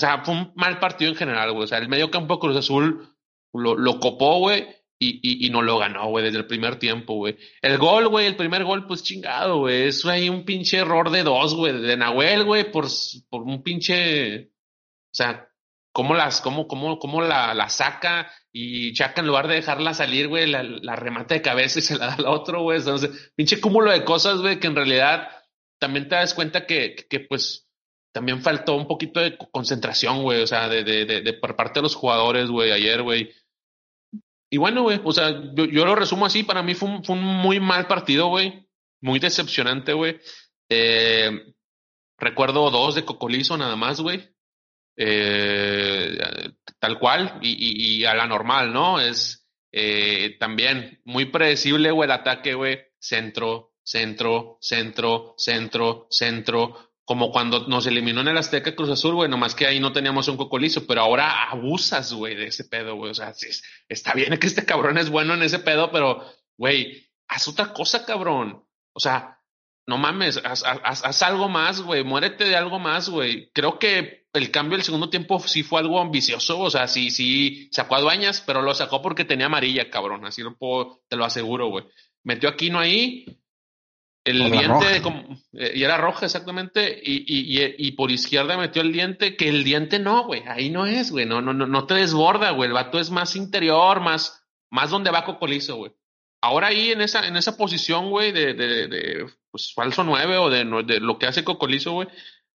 O sea, fue un mal partido en general, güey. O sea, el medio campo Cruz Azul lo, copó, güey, y, y, y, no lo ganó, güey, desde el primer tiempo, güey. El gol, güey, el primer gol, pues chingado, güey. Es ahí un pinche error de dos, güey, de Nahuel, güey, por, por un pinche. O sea, cómo las, cómo, cómo, cómo la, la saca y Chaca en lugar de dejarla salir, güey, la, la remata de cabeza y se la da al otro, güey. Entonces, pinche cúmulo de cosas, güey, que en realidad también te das cuenta que, que, pues también faltó un poquito de concentración, güey, o sea, de, de, por parte de los jugadores, güey, ayer, güey. Y bueno, güey, o sea, yo, yo, lo resumo así, para mí fue un, fue un muy mal partido, güey, muy decepcionante, güey. Eh, recuerdo dos de Cocolizo nada más, güey eh, tal cual y, y, a la normal, ¿no? Es eh, también muy predecible, güey, el ataque, güey, centro, centro, centro, centro, centro, como cuando nos eliminó en el Azteca Cruz Azul, güey, nomás que ahí no teníamos un cocolizo, pero ahora abusas, güey, de ese pedo, güey, o sea, está bien que este cabrón es bueno en ese pedo, pero, güey, haz otra cosa, cabrón, o sea, no mames, haz, haz, haz algo más, güey, muérete de algo más, güey, creo que el cambio del segundo tiempo sí fue algo ambicioso, o sea, sí, sí, sacó a Dueñas, pero lo sacó porque tenía amarilla, cabrón, así lo puedo, te lo aseguro, güey. Metió a Aquino ahí, el diente, eh, y era roja exactamente, y, y, y, por izquierda metió el diente, que el diente no, güey, ahí no es, güey, no, no, no, no te desborda, güey, el vato es más interior, más, más donde va Cocolizo, güey. Ahora ahí en esa, en esa posición, güey, de, de, de, pues, falso nueve o de, de lo que hace Cocolizo, güey,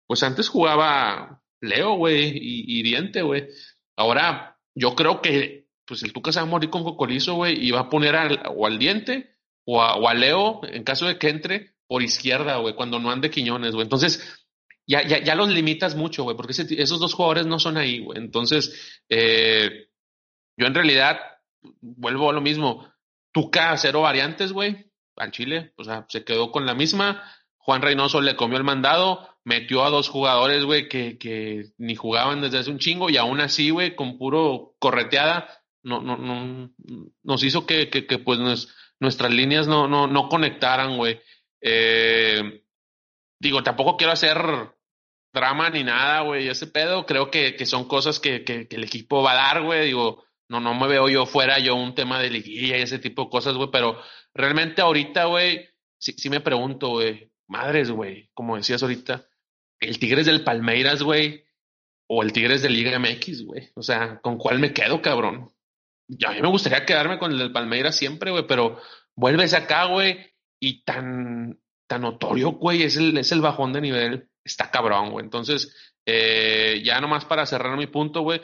pues antes jugaba Leo, güey, y, Diente, güey. Ahora, yo creo que, pues el Tuca se va a morir con Cocolizo, güey, y va a poner al, o al Diente o a, Leo, en caso de que entre, por izquierda, güey, cuando no ande Quiñones, güey. Entonces, ya, ya, ya los limitas mucho, güey, porque esos dos jugadores no son ahí, güey. Entonces, eh, yo en realidad vuelvo a lo mismo. Tuca, cero variantes, güey, al Chile, o sea, se quedó con la misma. Juan Reynoso le comió el mandado, metió a dos jugadores, güey, que, que ni jugaban desde hace un chingo y aún así, güey, con puro correteada, no, no, no, nos hizo que, que, que pues nuestras líneas no, no, no conectaran, güey. Eh, digo, tampoco quiero hacer drama ni nada, güey, ese pedo, creo que, que son cosas que, que, que el equipo va a dar, güey, digo, no, no me veo yo fuera yo un tema de liguilla y ese tipo de cosas, güey, pero realmente ahorita, güey, sí, sí me pregunto, güey, madres, güey, como decías ahorita, el Tigres del Palmeiras, güey, o el Tigres de Liga MX, güey. O sea, ¿con cuál me quedo, cabrón? A mí me gustaría quedarme con el del Palmeiras siempre, güey, pero vuelves acá, güey, y tan, tan notorio, güey, es el, es el bajón de nivel. Está cabrón, güey. Entonces, eh, ya nomás para cerrar mi punto, güey.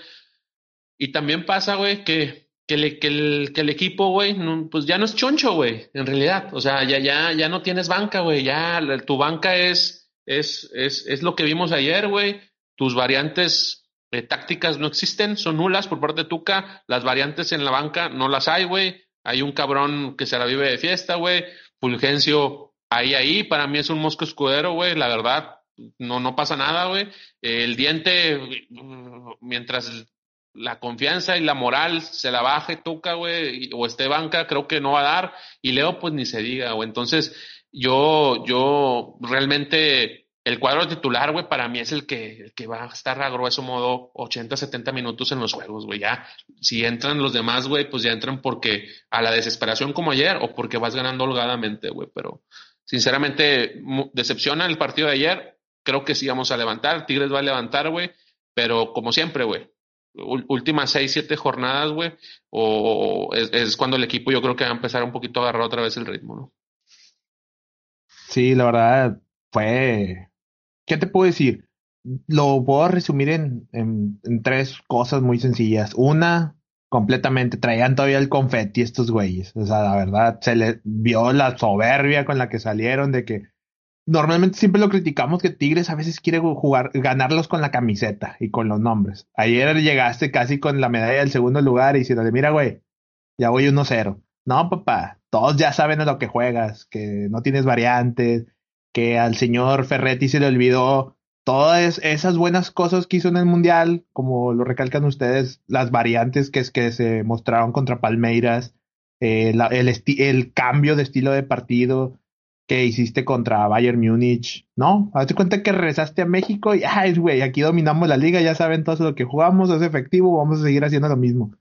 Y también pasa, güey, que, que, que, el, que el equipo, güey, pues ya no es choncho, güey, en realidad. O sea, ya, ya, ya no tienes banca, güey. Ya tu banca es es, es, es lo que vimos ayer, güey. Tus variantes eh, tácticas no existen, son nulas por parte de Tuca. Las variantes en la banca no las hay, güey. Hay un cabrón que se la vive de fiesta, güey. Fulgencio, ahí, ahí. Para mí es un mosco escudero, güey. La verdad, no, no pasa nada, güey. el diente, mientras la confianza y la moral se la baje Tuca, güey, o esté banca, creo que no va a dar. Y Leo, pues ni se diga, güey. Entonces, yo, yo realmente el cuadro titular, güey, para mí es el que, va a estar a grueso modo 80, 70 minutos en los juegos, güey. Ya, si entran los demás, güey, pues ya entran porque a la desesperación como ayer o porque vas ganando holgadamente, güey. Pero sinceramente, decepciona el partido de ayer. Creo que sí vamos a levantar. Tigres va a levantar, güey. Pero como siempre, güey, últimas seis, siete jornadas, güey, o es, es, cuando el equipo yo creo que va a empezar un poquito a agarrar otra vez el ritmo, ¿no? Sí, la verdad fue... ¿Qué te puedo decir? Lo puedo resumir en, en, tres cosas muy sencillas. Una, completamente. Traían todavía el confeti estos güeyes. O sea, la verdad, se les vio la soberbia con la que salieron de que normalmente siempre lo criticamos que Tigres a veces quiere jugar, ganarlos con la camiseta y con los nombres. Ayer llegaste casi con la medalla del segundo lugar y diciendo, mira, güey, ya voy 1-0. No, papá, todos ya saben a lo que juegas, que no tienes variantes, que al señor Ferretti se le olvidó todas esas buenas cosas que hizo en el Mundial, como lo recalcan ustedes, las variantes que, es que se mostraron contra Palmeiras, eh, el, el cambio de estilo de partido que hiciste contra Bayern Múnich, ¿no? Hazte cuenta que regresaste a México y, ay, güey, aquí dominamos la liga, ya saben todo lo que jugamos, es efectivo, vamos a seguir haciendo lo mismo.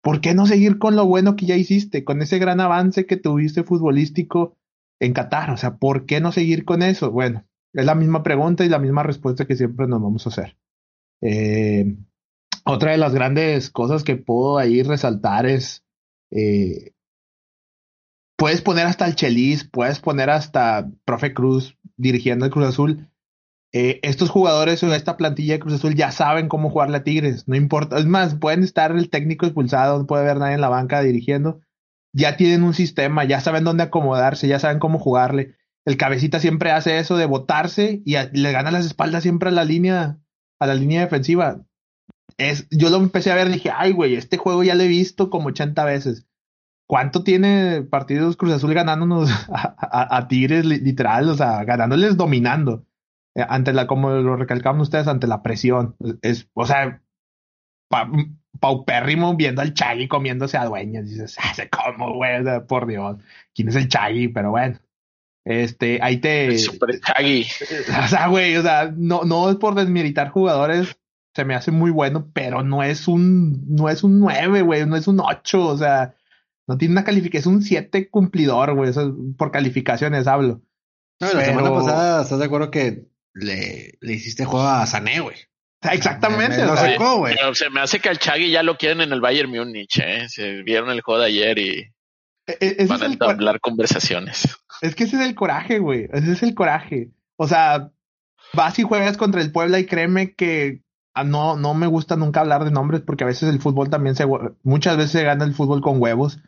¿Por qué no seguir con lo bueno que ya hiciste, con ese gran avance que tuviste futbolístico en Qatar? O sea, ¿por qué no seguir con eso? Bueno, es la misma pregunta y la misma respuesta que siempre nos vamos a hacer. Eh, otra de las grandes cosas que puedo ahí resaltar es, eh, puedes poner hasta el Chelis, puedes poner hasta Profe Cruz dirigiendo el Cruz Azul. Eh, estos jugadores o esta plantilla de Cruz Azul ya saben cómo jugarle a Tigres, no importa. Es más, pueden estar el técnico expulsado, no puede haber nadie en la banca dirigiendo. Ya tienen un sistema, ya saben dónde acomodarse, ya saben cómo jugarle el cabecita siempre hace eso de botarse y le gana las espaldas siempre a la línea, a la línea defensiva. Es, yo lo empecé a ver, dije, ay, güey, este juego ya lo he visto como 80 veces. ¿Cuánto tiene partidos Cruz Azul ganándonos a, Tigres literal? O sea, ganándoles dominando. Eh, ante la, como lo recalcaban ustedes, ante la presión. Es, o sea, paupérrimo viendo al Chagui comiéndose a dueñas. Dices, hace como, güey, por Dios. ¿Quién es el Chagui? Pero bueno. Este, ahí te. Super Chaggy. O sea, güey, o sea, no, no es por desmilitar jugadores, se me hace muy bueno, pero no es un, no es un 9, güey, no es un 8, o sea, no tiene una calificación, es un 7 cumplidor, güey, eso por calificaciones hablo. No, la semana pasada, ¿estás de acuerdo que le, le hiciste juego a Sané, güey? Exactamente. Me, sacó, güey. se me hace que al Chagui ya lo quieren en el Bayern Múnich, ¿eh? Se vieron el juego de ayer y e, e, van a entablar conversaciones. Es que ese es el coraje, güey. Ese es el coraje. O sea, vas y juegas contra el Puebla y créeme que ah, no, no me gusta nunca hablar de nombres porque a veces el fútbol también se, muchas veces se gana el fútbol con huevos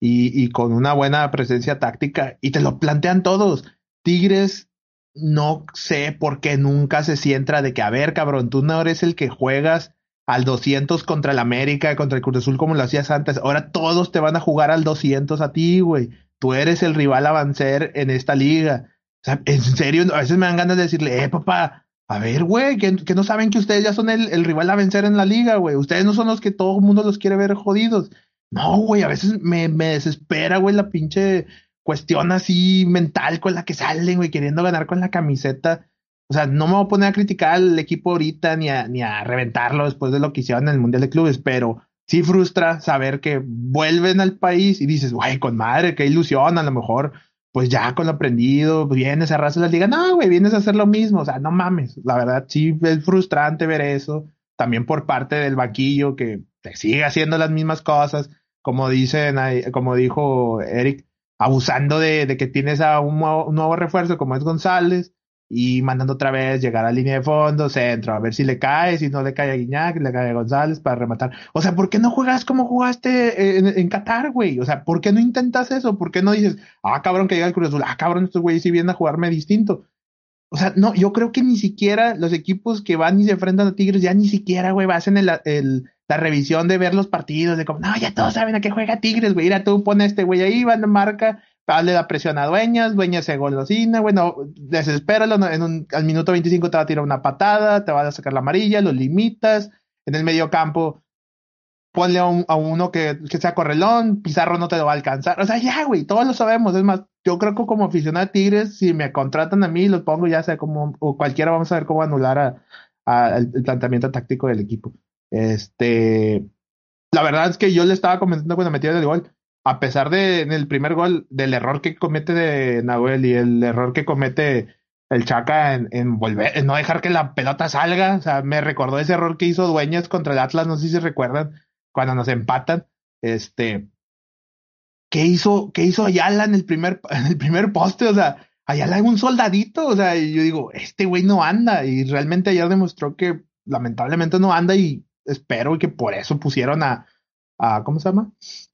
y, y con una buena presencia táctica y te lo plantean todos. Tigres, no sé por qué nunca se sienta de que, a ver, cabrón, tú no eres el que juegas al 200 contra el América, contra el Cruz Azul como lo hacías antes. Ahora todos te van a jugar al 200 a ti, güey tú eres el rival a vencer en esta liga. O sea, en serio, a veces me dan ganas de decirle, eh, papá, a ver, güey, que, no saben que ustedes ya son el, rival a vencer en la liga, güey. Ustedes no son los que todo el mundo los quiere ver jodidos. No, güey, a veces me, me desespera, güey, la pinche cuestión así mental con la que salen, güey, queriendo ganar con la camiseta. O sea, no me voy a poner a criticar al equipo ahorita ni a, ni a reventarlo después de lo que hicieron en el Mundial de Clubes, pero sí frustra saber que vuelven al país y dices, güey, con madre, qué ilusión, a lo mejor, pues ya con lo aprendido, vienes a raza y les diga, no, güey, vienes a hacer lo mismo, o sea, no mames, la verdad sí es frustrante ver eso, también por parte del vaquillo que sigue haciendo las mismas cosas, como dicen, como dijo Eric, abusando de, que tienes a un nuevo refuerzo como es González, y mandando otra vez llegar a línea de fondo, centro, a ver si le cae, si no le cae a Guiñac, le cae a González para rematar. O sea, ¿por qué no juegas como jugaste en, en Qatar, güey? O sea, ¿por qué no intentas eso? ¿Por qué no dices, ah, cabrón, que llega el Cruz Azul, ah, cabrón, estos güeyes sí vienen a jugarme distinto? O sea, no, yo creo que ni siquiera los equipos que van y se enfrentan a Tigres ya ni siquiera, güey, hacen el, el, la revisión de ver los partidos, de como, no, ya todos saben a qué juega Tigres, güey, mira, tú pones este güey ahí, van de marca, Dale la presión a Dueñas, Dueñas se golosina, bueno, desespéralo, en un, al minuto 25 te va a tirar una patada, te va a sacar la amarilla, lo limitas, en el medio campo ponle a, a uno que, que, sea correlón, Pizarro no te lo va a alcanzar, o sea, ya, güey, todos lo sabemos, es más, yo creo que como aficionado a Tigres, si me contratan a mí, los pongo ya sea como, o cualquiera vamos a ver cómo anular a, a el, el planteamiento táctico del equipo. Este, la verdad es que yo le estaba comentando cuando metí el gol, a pesar de en el primer gol, del error que comete de Nahuel y el error que comete el Chaca en, volver, en no dejar que la pelota salga, o sea, me recordó ese error que hizo Dueñas contra el Atlas, no sé si recuerdan, cuando nos empatan, este, ¿qué hizo, qué hizo Ayala en el primer, en el primer poste? O sea, Ayala es un soldadito, o sea, yo digo, este güey no anda, y realmente ayer demostró que lamentablemente no anda y espero que por eso pusieron a, a ¿cómo se llama?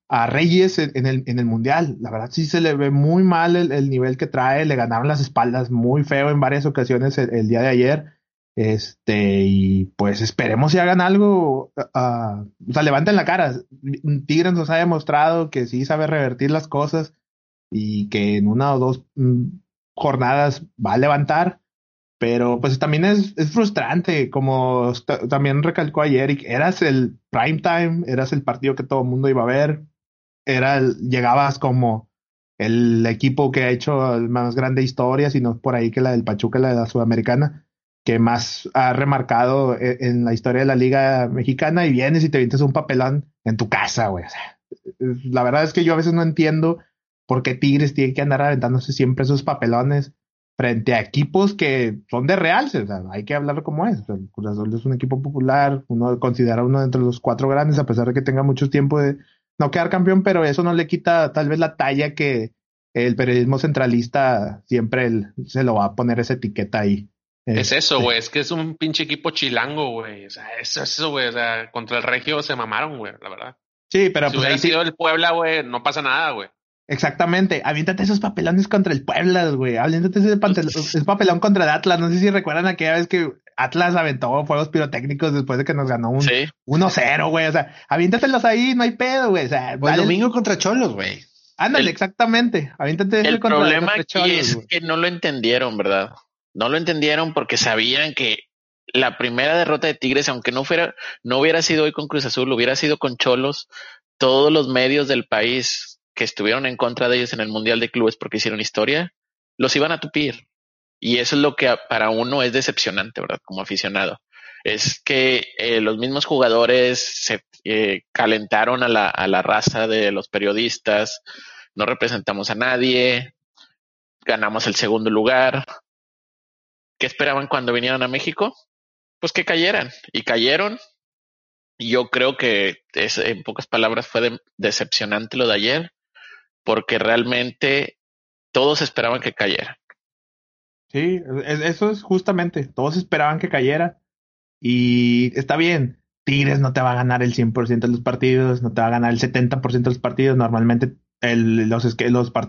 A Reyes en, el, en el Mundial. La verdad sí se le ve muy mal el, nivel que trae. Le ganaron las espaldas muy feo en varias ocasiones el, día de ayer. Este, y pues esperemos si hagan algo. Uh, o sea, levanten la cara. Tigres nos ha demostrado que sí sabe revertir las cosas y que en una o dos mm, jornadas va a levantar. Pero pues también es, frustrante, como también recalcó ayer, eras el prime time, eras el partido que todo el mundo iba a ver, era llegabas como el equipo que ha hecho más grande historia, sino por ahí que la del Pachuca, la de la Sudamericana, que más ha remarcado e, en, la historia de la Liga Mexicana y vienes y te vienes un papelón en tu casa, güey. la verdad es que yo a veces no entiendo por qué Tigres tiene que andar aventándose siempre esos papelones frente a equipos que son de Real, o sea, hay que hablarlo como es. el Cruz Azul es un equipo popular, uno considera uno de entre los cuatro grandes, a pesar de que tenga mucho tiempo de no quedar campeón, pero eso no le quita tal vez la talla que el periodismo centralista siempre se lo va a poner esa etiqueta ahí. Es eso, este güey, es que es un pinche equipo chilango, güey. O sea, es eso, güey. O sea, contra el Regio se mamaron, güey, la verdad. Sí, pero si pues hubiera sido el Puebla, güey, no pasa nada, güey. Exactamente, aviéntate esos papelones contra el Puebla, güey. Aviéntate ese, ese papelón contra el Atlas. No sé si recuerdan aquella vez que Atlas aventó fuegos pirotécnicos después de que nos ganó un 1-0, güey. O sea, aviéntatelos ahí, no hay pedo, güey. O sea, el domingo contra Cholos, güey. Ándale, exactamente. Aviéntate el contra, problema aquí es que no lo entendieron, ¿verdad? No lo entendieron porque sabían que la primera derrota de Tigres, aunque no fuera, no hubiera sido hoy con Cruz Azul, hubiera sido con Cholos, todos los medios del país que estuvieron en contra de ellos en el Mundial de Clubes porque hicieron historia, los iban a tupir. Y eso es lo que para uno es decepcionante, ¿verdad? Como aficionado. Es que eh, los mismos jugadores se eh, calentaron a la, a la raza de los periodistas, no representamos a nadie, ganamos el segundo lugar. ¿Qué esperaban cuando vinieron a México? Pues que cayeran. Y cayeron. Yo creo que es, en pocas palabras fue decepcionante lo de ayer porque realmente todos esperaban que cayera. Sí, eso es justamente, todos esperaban que cayera y está bien. Tigres no te va a ganar el 100% de los partidos, no te va a ganar el 70% de los partidos. Normalmente los,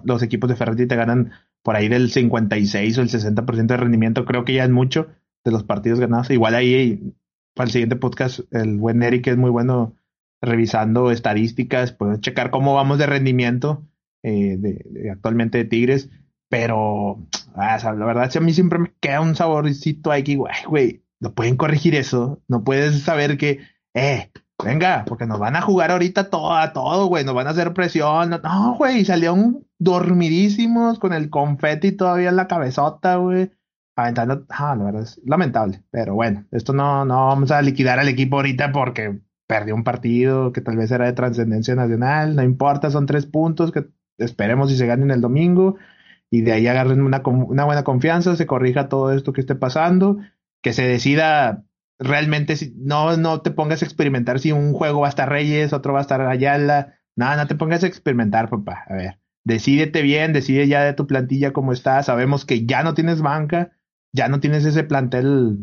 los equipos de Ferretti te ganan por ahí del 56 o el 60% de rendimiento. Creo que ya es mucho de los partidos ganados. Igual ahí, para el siguiente podcast, el buen Eric es muy bueno revisando estadísticas, puedes checar cómo vamos de rendimiento eh, de, actualmente de Tigres, pero ah, la verdad a mí siempre me queda un saborcito aquí, güey, güey, no pueden corregir eso, no puedes saber que, eh, venga, porque nos van a jugar ahorita todo, a todo, güey, nos van a hacer presión, no, güey, salieron dormidísimos con el confeti todavía en la cabezota, güey, aventando, ah, la verdad es lamentable, pero bueno, esto no, no vamos a liquidar al equipo ahorita porque perdió un partido que tal vez era de trascendencia nacional, no importa, son tres puntos que esperemos si se ganen el domingo y de ahí agarren una, una buena confianza, se corrija todo esto que esté pasando, que se decida realmente, si, no, no te pongas a experimentar si un juego va a estar Reyes, otro va a estar Ayala, nada, no te pongas a experimentar, papá, a ver, decídete bien, decide ya de tu plantilla cómo está, sabemos que ya no tienes banca, ya no tienes ese plantel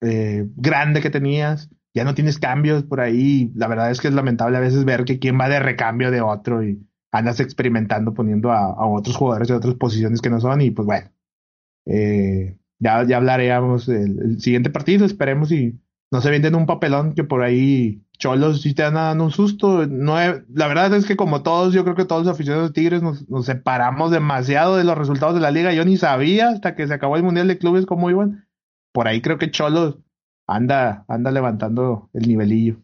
eh, grande que tenías, ya no tienes cambios por ahí, la verdad es que es lamentable a veces ver que quién va de recambio de otro y andas experimentando poniendo a, otros jugadores de otras posiciones que no son y pues bueno, eh, ya, ya hablaremos del siguiente partido, esperemos y no se venden un papelón que por ahí Cholos si te dan un susto. No la verdad es que como todos, yo creo que todos los aficionados de Tigres nos, nos, separamos demasiado de los resultados de la liga. Yo ni sabía hasta que se acabó el Mundial de Clubes cómo iban. Por ahí creo que Cholos anda, anda levantando el nivelillo.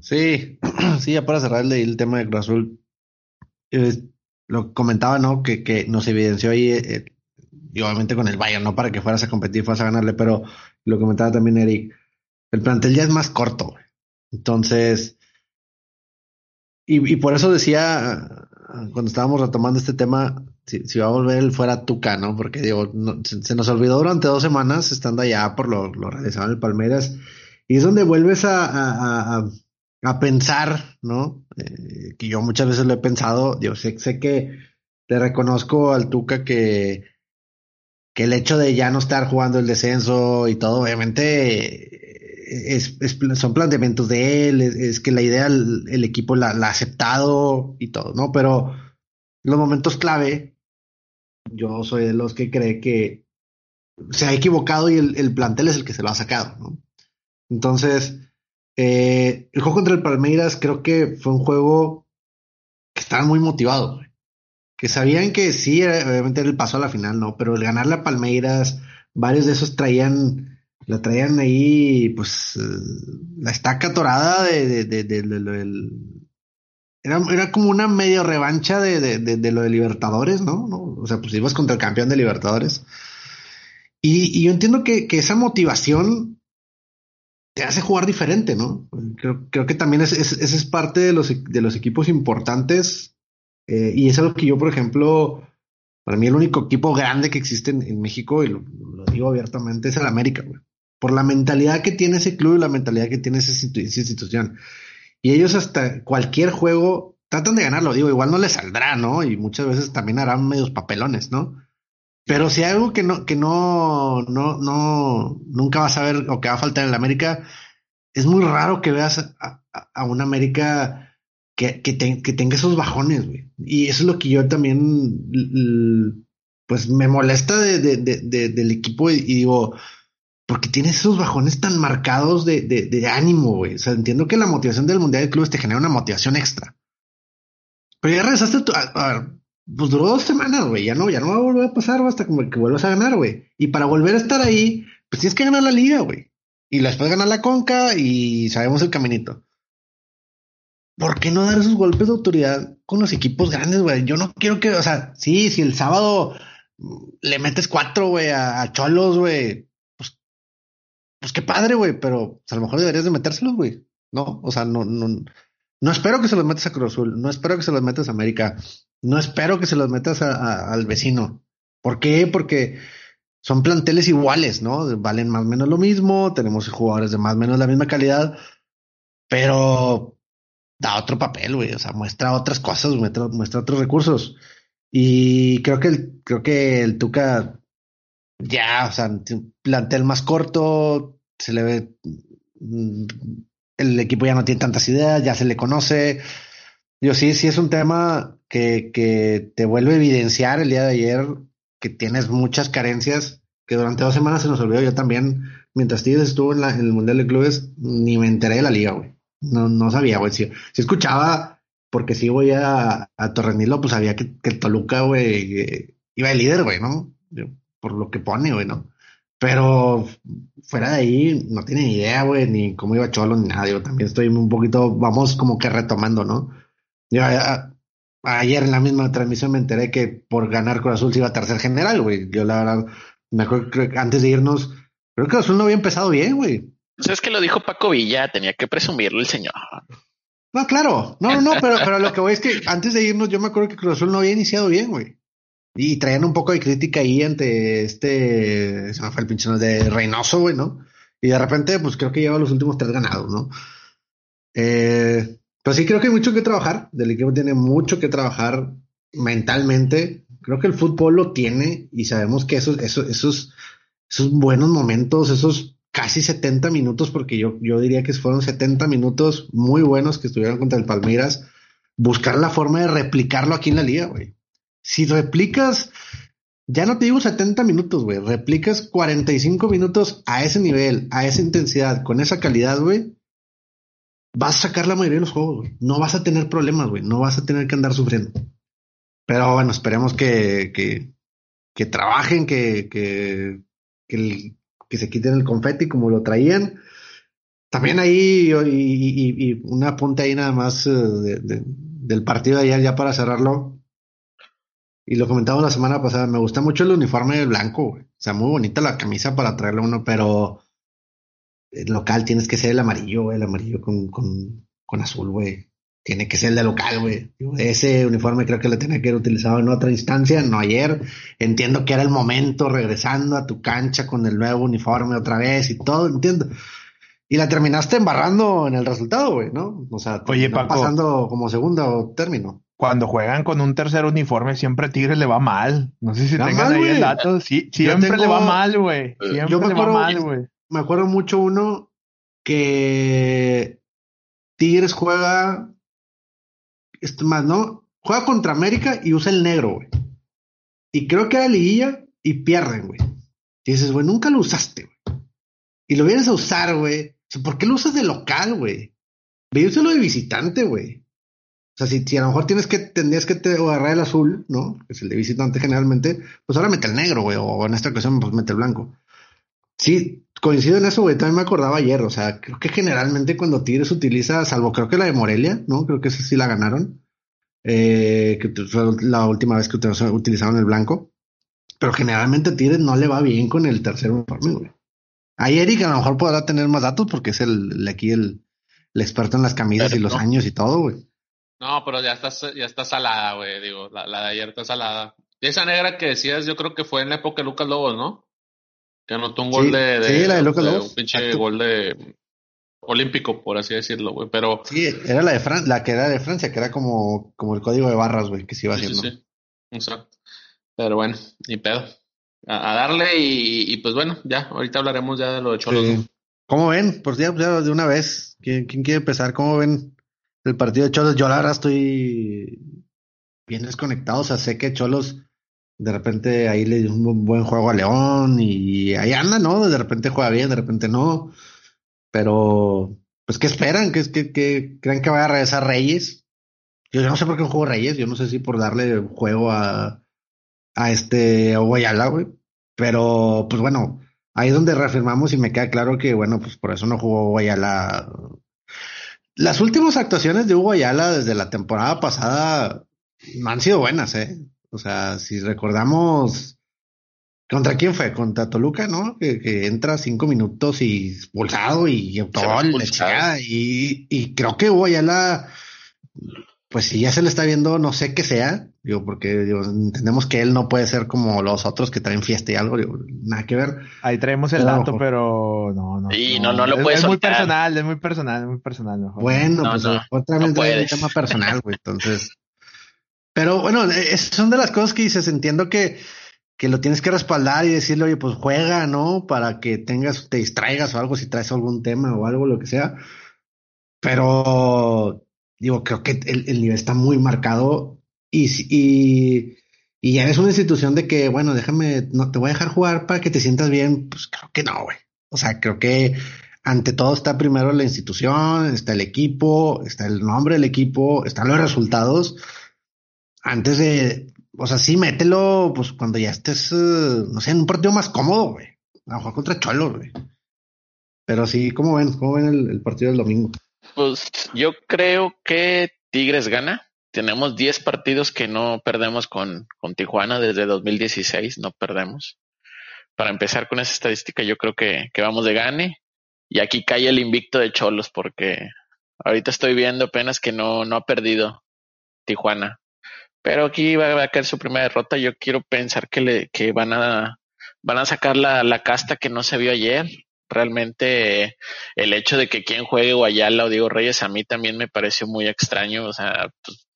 Sí, sí, ya para cerrar el, tema de Cruz Azul, lo comentaba, ¿no? Que, que nos evidenció ahí, eh, y obviamente con el Bayern, no para que fueras a competir, fueras a ganarle, pero lo comentaba también Eric, el plantel ya es más corto, entonces, y, y, por eso decía, cuando estábamos retomando este tema, si, va a volver el fuera Tuca, ¿no? Porque digo, se, nos olvidó durante dos semanas estando allá por lo, lo realizado en el Palmeiras, y es donde vuelves a pensar, ¿no? Eh, que yo muchas veces lo he pensado, yo sé, sé que le reconozco al Tuca que, que el hecho de ya no estar jugando el descenso y todo, obviamente es, son planteamientos de él, es, que la idea el, equipo la, ha aceptado y todo, ¿no? Pero los momentos clave, yo soy de los que cree que se ha equivocado y el, plantel es el que se lo ha sacado, ¿no? Entonces, eh, el juego contra el Palmeiras creo que fue un juego que estaban muy motivados, que sabían que sí, obviamente era el paso a la final, ¿no? Pero el ganar la Palmeiras, varios de esos traían la traían ahí, pues, eh, la estaca torada de, era, era, como una medio revancha de, lo de Libertadores, ¿no? O sea, pues ibas contra el campeón de Libertadores. Y, yo entiendo que, esa motivación te hace jugar diferente, ¿no? Creo, que también es, parte de los, de los equipos importantes. Eh, y es algo que yo, por ejemplo, para mí el único equipo grande que existe en, México, y lo, lo, digo abiertamente, es el América, güey por la mentalidad que tiene ese club y la mentalidad que tiene esa, institución. Y ellos hasta cualquier juego tratan de ganarlo, digo, igual no les saldrá, ¿no? Y muchas veces también harán medios papelones, ¿no? Pero si hay algo que no, que no, no, no, nunca vas a ver o que va a faltar en la América, es muy raro que veas a, a, una América que, que, tenga esos bajones, güey. Y eso es lo que yo también, pues me molesta de, de, de, del equipo y digo, porque tienes esos bajones tan marcados de, ánimo, güey. O sea, entiendo que la motivación del Mundial de Clubes te genera una motivación extra. Pero ya regresaste tu, a, ver, pues duró dos semanas, güey. Ya no, ya no va a volver a pasar hasta como que vuelvas a ganar, güey. Y para volver a estar ahí, pues tienes que ganar la liga, güey. Y después ganar la conca y sabemos el caminito. ¿Por qué no dar esos golpes de autoridad con los equipos grandes, güey? Yo no quiero que, o sea, sí, si el sábado le metes cuatro, güey, a, Cholos, güey, pues qué padre, güey, pero a lo mejor deberías de metérselos, güey. No, o sea, no, no, no espero que se los metas a Cruz Azul, no espero que se los metas a América, no espero que se los metas al vecino. ¿Por qué? Porque son planteles iguales, ¿no? Valen más o menos lo mismo, tenemos jugadores de más o menos la misma calidad, pero da otro papel, güey, o sea, muestra otras cosas, muestra, muestra otros recursos. Y creo que el, creo que el Tuca ya, o sea, plantel más corto, se le ve, mm, el equipo ya no tiene tantas ideas, ya se le conoce. Yo sí, sí es un tema que, que te vuelve a evidenciar el día de ayer que tienes muchas carencias, que durante dos semanas se nos olvidó. Yo también, mientras Tigres estuvo en, la, el Mundial de Clubes, ni me enteré de la liga, güey. No, no sabía, güey. Si, escuchaba, porque si voy a, a Torrenilo, pues sabía que, el Toluca, güey, iba el líder, güey, ¿no? por lo que pone, güey, ¿no? Pero fuera de ahí, no tiene ni idea, güey, ni cómo iba Cholo, ni nada. Yo también estoy un poquito, vamos como que retomando, ¿no? Yo ayer en la misma transmisión me enteré que por ganar Cruz Azul se iba a tercer general, güey. Yo la verdad, me acuerdo que antes de irnos, creo que Cruz Azul no había empezado bien, güey. Es que lo dijo Paco Villa, tenía que presumirlo el señor. No, claro, no, no, no, pero, pero lo que voy es que antes de irnos, yo me acuerdo que Cruz Azul no había iniciado bien, güey. Y traían un poco de crítica ahí ante este, se me fue el pinche de Reynoso, güey, ¿no? Y de repente, pues creo que lleva los últimos tres ganados, ¿no? Eh, pero sí creo que hay mucho que trabajar. Del equipo tiene mucho que trabajar mentalmente. Creo que el fútbol lo tiene y sabemos que esos, esos, esos, esos buenos momentos, esos casi 70 minutos, porque yo, yo diría que fueron 70 minutos muy buenos que estuvieron contra el Palmeiras, buscar la forma de replicarlo aquí en la liga, güey si replicas, ya no te digo 70 minutos, güey, replicas 45 minutos a ese nivel, a esa intensidad, con esa calidad, güey, vas a sacar la mayoría de los juegos. No vas a tener problemas, güey. No vas a tener que andar sufriendo. Pero bueno, esperemos que, que, que trabajen, que, que, que, se quiten el confeti como lo traían. También ahí, y, y, una punta ahí nada más eh, del partido de ayer, ya para cerrarlo y lo comentamos la semana pasada, me gusta mucho el uniforme blanco, güey. O sea, muy bonita la camisa para traerle uno, pero local tienes que ser el amarillo, güey, el amarillo con, con, con azul, güey. Tiene que ser el de local, güey. Ese uniforme creo que lo tenía que haber utilizado en otra instancia, no ayer. Entiendo que era el momento regresando a tu cancha con el nuevo uniforme otra vez y todo, entiendo. Y la terminaste embarrando en el resultado, güey, ¿no? O sea, Oye, pasando como segundo término cuando juegan con un tercer uniforme, siempre a Tigres le va mal. No sé si tengan ahí el dato. Sí, siempre le va mal, güey. Siempre le va mal, güey. Me acuerdo mucho uno que Tigres juega, esto más, ¿no? Juega contra América y usa el negro, güey. Y creo que era liguilla y pierden, güey. Y dices, güey, nunca lo usaste, güey. Y lo vienes a usar, güey. ¿Por qué lo usas de local, güey? Ve úsalo de visitante, güey. O sea, si, a lo mejor tienes que, tendrías que te, agarrar el azul, ¿no? Que es el de visitante generalmente, pues ahora mete el negro, güey. O en esta ocasión, pues mete el blanco. Sí, coincido en eso, güey. También me acordaba ayer. O sea, creo que generalmente cuando Tigres utiliza, salvo creo que la de Morelia, ¿no? Creo que esa sí la ganaron. Eh, que fue la última vez que utilizaron el blanco. Pero generalmente Tigres no le va bien con el tercer uniforme, güey. Ahí Eric a lo mejor podrá tener más datos porque es el, aquí el, experto en las camisas y los años y todo, güey. No, pero ya está, ya está salada, güey. Digo, la, la, de ayer está salada. Y esa negra que decías, yo creo que fue en la época de Lucas Lobos, ¿no? Que anotó un gol de, Sí, la de Lucas Lobos. Un pinche gol de olímpico, por así decirlo, güey. Pero. Sí, era la de Fran la que era de Francia, que era como, como el código de barras, güey, que se iba haciendo. Sí, sí. Exacto. Pero bueno, ni pedo. A, darle y, pues bueno, ya, ahorita hablaremos ya de lo de Cholos. ¿Cómo ven? Por ya, de una vez, ¿quién, quiere empezar? ¿Cómo ven el partido de Cholos? Yo la verdad estoy bien desconectado, o sea, sé que Cholos de repente ahí le dio un buen juego a León y ahí anda, ¿no? De repente juega bien, de repente no. Pero, pues, ¿qué esperan? ¿Qué, que, que creen que vaya a regresar Reyes? Yo, no sé por qué juego Reyes, yo no sé si por darle juego a, a este Guayala, güey. Pero, pues bueno, ahí es donde reafirmamos y me queda claro que, bueno, pues por eso no jugó Guayala. Las últimas actuaciones de Hugo Ayala desde la temporada pasada no han sido buenas, ¿eh? O sea, si recordamos, ¿contra quién fue? Contra Toluca, ¿no? Que, entra cinco minutos y expulsado y todo, y, y creo que Hugo Ayala pues si ya se le está viendo, no sé qué sea, digo, porque entendemos que él no puede ser como los otros que traen fiesta y algo, nada que ver. Ahí traemos el dato, pero no, no. Y no, no, lo puedes Es, muy personal, es muy personal, es muy personal. Bueno, pues otra vez el tema personal, güey, entonces. Pero bueno, son de las cosas que dices, entiendo que, que lo tienes que respaldar y decirle, oye, pues juega, ¿no? Para que tengas, te distraigas o algo, si traes algún tema o algo, lo que sea. Pero digo, creo que el, nivel está muy marcado y, y, y, ya es una institución de que, bueno, déjame, no te voy a dejar jugar para que te sientas bien. Pues creo que no, güey. O sea, creo que ante todo está primero la institución, está el equipo, está el nombre del equipo, están los resultados. Antes de, o sea, sí, mételo, pues cuando ya estés, eh, no sé, en un partido más cómodo, güey. A jugar contra Cholo, güey. Pero sí, ¿cómo ven? ¿Cómo ven el partido del domingo? Pues yo creo que Tigres gana. Tenemos 10 partidos que no perdemos con, con Tijuana desde 2016, no perdemos. Para empezar con esa estadística, yo creo que, que vamos de gane. Y aquí cae el invicto de Cholos, porque ahorita estoy viendo apenas que no, no ha perdido Tijuana. Pero aquí va, a caer su primera derrota. Yo quiero pensar que, le, que van, a, van a sacar la, casta que no se vio ayer realmente el hecho de que quien juegue Guayala o Diego Reyes a mí también me pareció muy extraño. O sea, pues,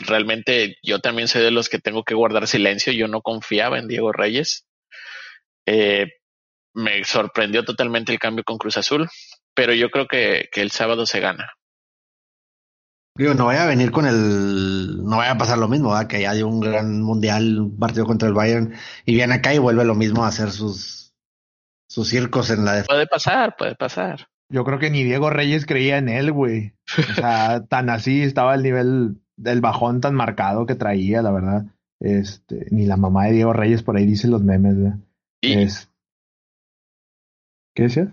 realmente yo también soy de los que tengo que guardar silencio. Yo no confiaba en Diego Reyes. Eh, me sorprendió totalmente el cambio con Cruz Azul, pero yo creo que el sábado se gana. Digo, no vaya a venir con el. No vaya a pasar lo mismo, ¿verdad? que haya un gran mundial, un partido contra el Bayern, y viene acá y vuelve lo mismo a hacer sus sus circos en la Puede pasar, puede pasar. Yo creo que ni Diego Reyes creía en él, güey. O sea, tan así estaba el nivel del bajón tan marcado que traía, la verdad. Este, ni la mamá de Diego Reyes por ahí dice los memes, güey. Es... ¿Qué decías?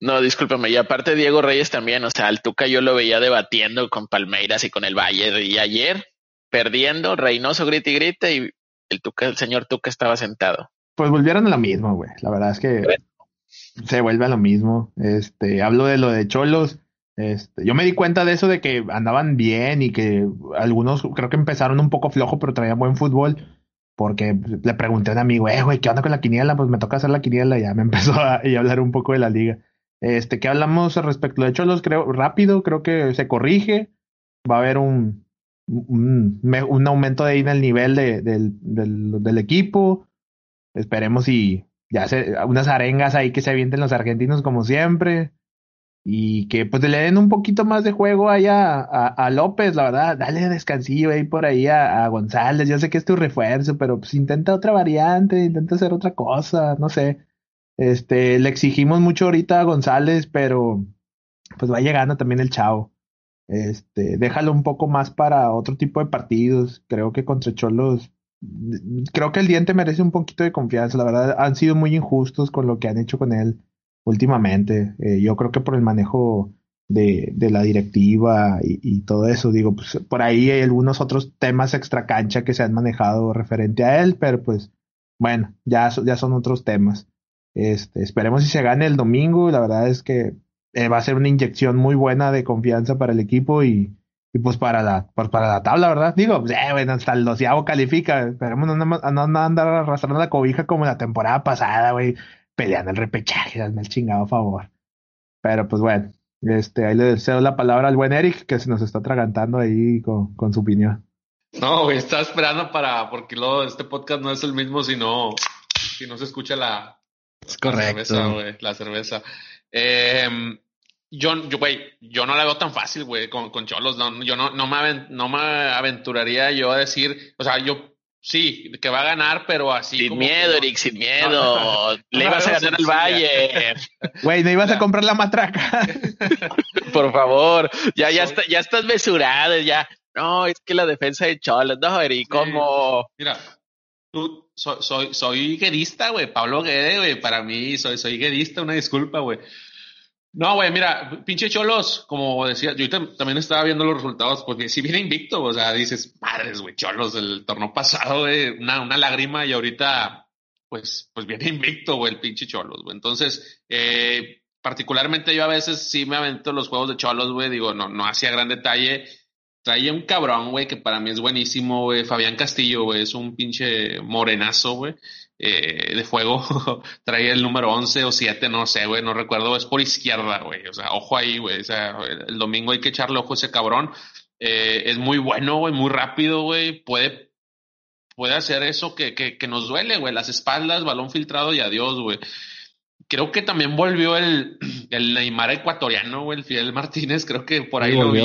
No, discúlpame, y aparte Diego Reyes también, o sea, al Tuca yo lo veía debatiendo con Palmeiras y con el Valle, y ayer, perdiendo, Reynoso grita y grita, y el Tuca, el señor Tuca estaba sentado. Pues volvieron a lo mismo, güey. La verdad es que se vuelve a lo mismo. Este, hablo de lo de Cholos. Este, yo me di cuenta de eso de que andaban bien y que algunos creo que empezaron un poco flojo, pero traían buen fútbol. Porque le pregunté a un amigo, eh, güey, ¿qué onda con la quiniela? Pues me toca hacer la quiniela y ya me empezó a, hablar un poco de la liga. Este, ¿qué hablamos respecto de Cholos? Creo, rápido, creo que se corrige. Va a haber un, un, aumento de ahí en el nivel de, del, del, del equipo. Esperemos y ya sé, unas arengas ahí que se avienten los argentinos como siempre. y que pues le den un poquito más de juego ahí a, a, López, la verdad, dale descansillo ahí por ahí a, a, González, yo sé que es tu refuerzo, pero pues intenta otra variante, intenta hacer otra cosa, no sé. Este, le exigimos mucho ahorita a González, pero pues va llegando también el chavo. Este, déjalo un poco más para otro tipo de partidos. Creo que contra Cholos, creo que el diente merece un poquito de confianza. La verdad, han sido muy injustos con lo que han hecho con él últimamente. Eh, yo creo que por el manejo de, de la directiva y, todo eso, digo, pues por ahí hay algunos otros temas extra cancha que se han manejado referente a él, pero pues bueno, ya, ya son otros temas. Este, esperemos si se gane el domingo. La verdad es que eh, va a ser una inyección muy buena de confianza para el equipo y, y pues para la, pues para la tabla, ¿verdad? Digo, pues, eh, hasta el doceavo califica. Esperemos no, no, no, andar arrastrando la cobija como la temporada pasada, güey peleando el repechaje, dame el chingado favor. Pero pues bueno, este, ahí le cedo la palabra al buen Eric que se nos está atragantando ahí con, con su opinión. No, güey, está esperando para, porque luego este podcast no es el mismo si no, si no se escucha la, cerveza, güey, la cerveza. Eh, yo, yo, güey, yo no la veo tan fácil, güey, con, con Cholos. No, yo no, no, me, no me aventuraría yo a decir, o sea, yo Sí, que va a ganar, pero así. Sin miedo, Eric, sin miedo. Le ibas a ganar al Valle. Güey, no ibas a comprar la matraca. Por favor, ya, ya, está, ya estás mesurado, ya. No, es que la defensa de Cholas, no, Eric, ¿cómo? Mira, tú, soy, soy, soy guedista, güey. Pablo Guede, güey. Para mí, soy, soy guedista, una disculpa, güey. No, güey, mira, pinche Cholos, como decía, yo también estaba viendo los resultados, porque si viene invicto, o sea, dices, padres, güey, Cholos, el torneo pasado, güey, una, una lágrima y ahorita, pues, pues viene invicto, güey, el pinche Cholos, güey. Entonces, eh, particularmente yo a veces sí me avento los juegos de Cholos, güey, digo, no, no hacía gran detalle. Traía un cabrón, güey, que para mí es buenísimo, güey, Fabián Castillo, güey, es un pinche morenazo, güey. Eh, de fuego. Traía el número 11 o 7, no sé, güey, no recuerdo, es por izquierda, güey, o sea, ojo ahí, güey, o sea, el, domingo hay que echarle ojo a ese cabrón, eh, es muy bueno, güey, muy rápido, güey, puede, puede hacer eso que, que, que nos duele, güey, las espaldas, balón filtrado y adiós, güey creo que también volvió el, el Neymar ecuatoriano, güey, el Fidel Martínez, creo que por ahí lo vi.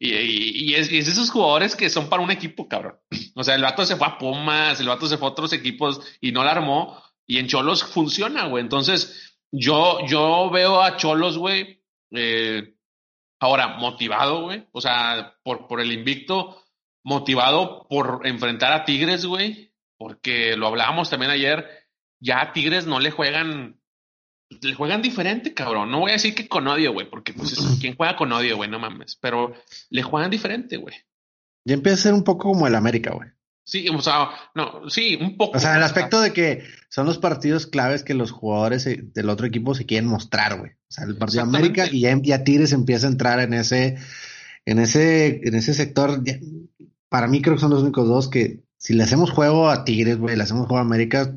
Y, y, y, es, y, es, esos jugadores que son para un equipo, cabrón. O sea, el vato se fue a Pumas, el vato se fue a otros equipos y no la armó. Y en Cholos funciona, güey. Entonces, yo, yo veo a Cholos, güey, eh, ahora motivado, güey. O sea, por, por el invicto, motivado por enfrentar a Tigres, güey. Porque lo hablábamos también ayer ya a Tigres no le juegan, le juegan diferente, cabrón. No voy a decir que con odio, güey, porque pues ¿quién juega con odio, güey? No mames, pero le juegan diferente, güey. Ya empieza a ser un poco como el América, güey. Sí, o sea, no, sí, un poco. O sea, el aspecto de que son los partidos claves que los jugadores del otro equipo se quieren mostrar, güey. O sea, el partido de América y ya, Tigres empieza a entrar en ese, en ese, en ese sector. para mí creo que son los únicos dos que si le hacemos juego a Tigres, güey, le hacemos juego a América,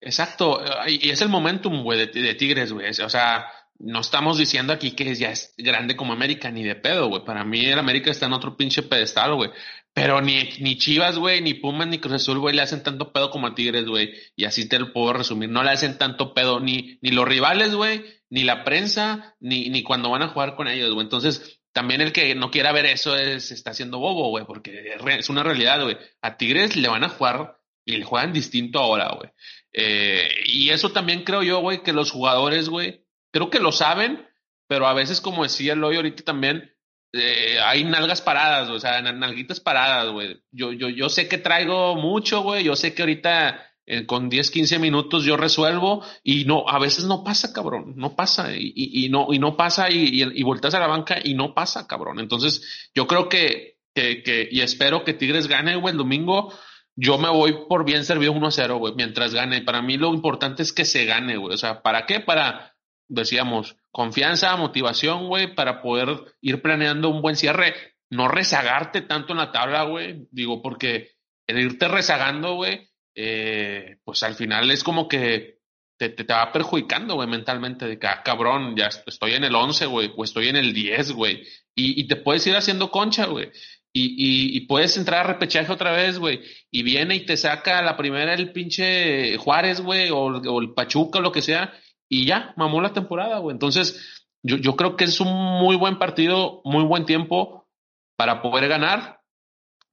Exacto, y es el momentum, güey, de, Tigres, güey. O sea, no estamos diciendo aquí que ya es grande como América, ni de pedo, güey. Para mí el América está en otro pinche pedestal, güey. Pero ni, ni Chivas, güey, ni Pumas, ni Cruz Azul, güey, le hacen tanto pedo como a Tigres, güey. Y así te lo puedo resumir. No le hacen tanto pedo ni, ni los rivales, güey, ni la prensa, ni, ni cuando van a jugar con ellos, güey. Entonces, también el que no quiera ver eso es, está haciendo bobo, güey, porque es una realidad, güey. A Tigres le van a jugar y juegan distinto ahora, güey. Eh, y eso también creo yo, güey, que los jugadores, güey, creo que lo saben, pero a veces, como decía el hoy ahorita también, eh, hay nalgas paradas, o sea, nalguitas paradas, güey. Yo, yo, yo sé que traigo mucho, güey, yo sé que ahorita eh, con 10, 15 minutos yo resuelvo y no, a veces no pasa, cabrón, no pasa y, no, y no pasa y, y, y volteas a la banca y no pasa, cabrón. Entonces, yo creo que, que, que y espero que Tigres gane, güey, el domingo yo me voy por bien servido 1-0, güey, mientras gane. Para mí lo importante es que se gane, güey. O sea, ¿para qué? Para, decíamos, confianza, motivación, güey, para poder ir planeando un buen cierre. No rezagarte tanto en la tabla, güey. Digo, porque el irte rezagando, güey, eh, pues al final es como que te, te, va perjudicando, güey, mentalmente. De que, ah, cabrón, ya estoy en el 11, güey, o estoy en el 10, güey. Y, y te puedes ir haciendo concha, güey y, puedes entrar a repechaje otra vez, güey. Y viene y te saca la primera el pinche Juárez, güey, o, el Pachuca o lo que sea. y ya, mamó la temporada, güey. Entonces, yo, yo creo que es un muy buen partido, muy buen tiempo para poder ganar,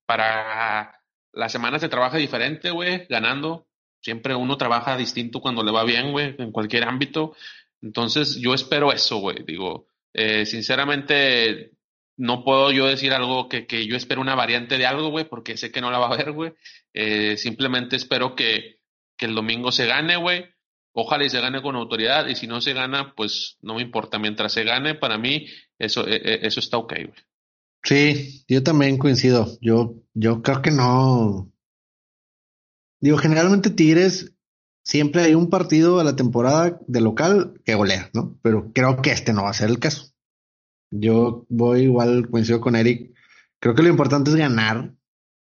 para las semanas se trabaja diferente, güey, ganando. Siempre uno trabaja distinto cuando le va bien, güey, en cualquier ámbito. Entonces, yo espero eso, güey. Digo, eh, sinceramente, no puedo yo decir algo que, que, yo espero una variante de algo, güey, porque sé que no la va a haber, güey. Eh, simplemente espero que, que el domingo se gane, güey. Ojalá y se gane con autoridad, y si no se gana, pues no me importa. Mientras se gane, para mí, eso, e, e, eso está ok, güey. Sí, yo también coincido. Yo, yo creo que no. Digo, generalmente Tigres siempre hay un partido a la temporada de local que golea, ¿no? Pero creo que este no va a ser el caso. Yo voy igual, coincido con Eric. Creo que lo importante es ganar.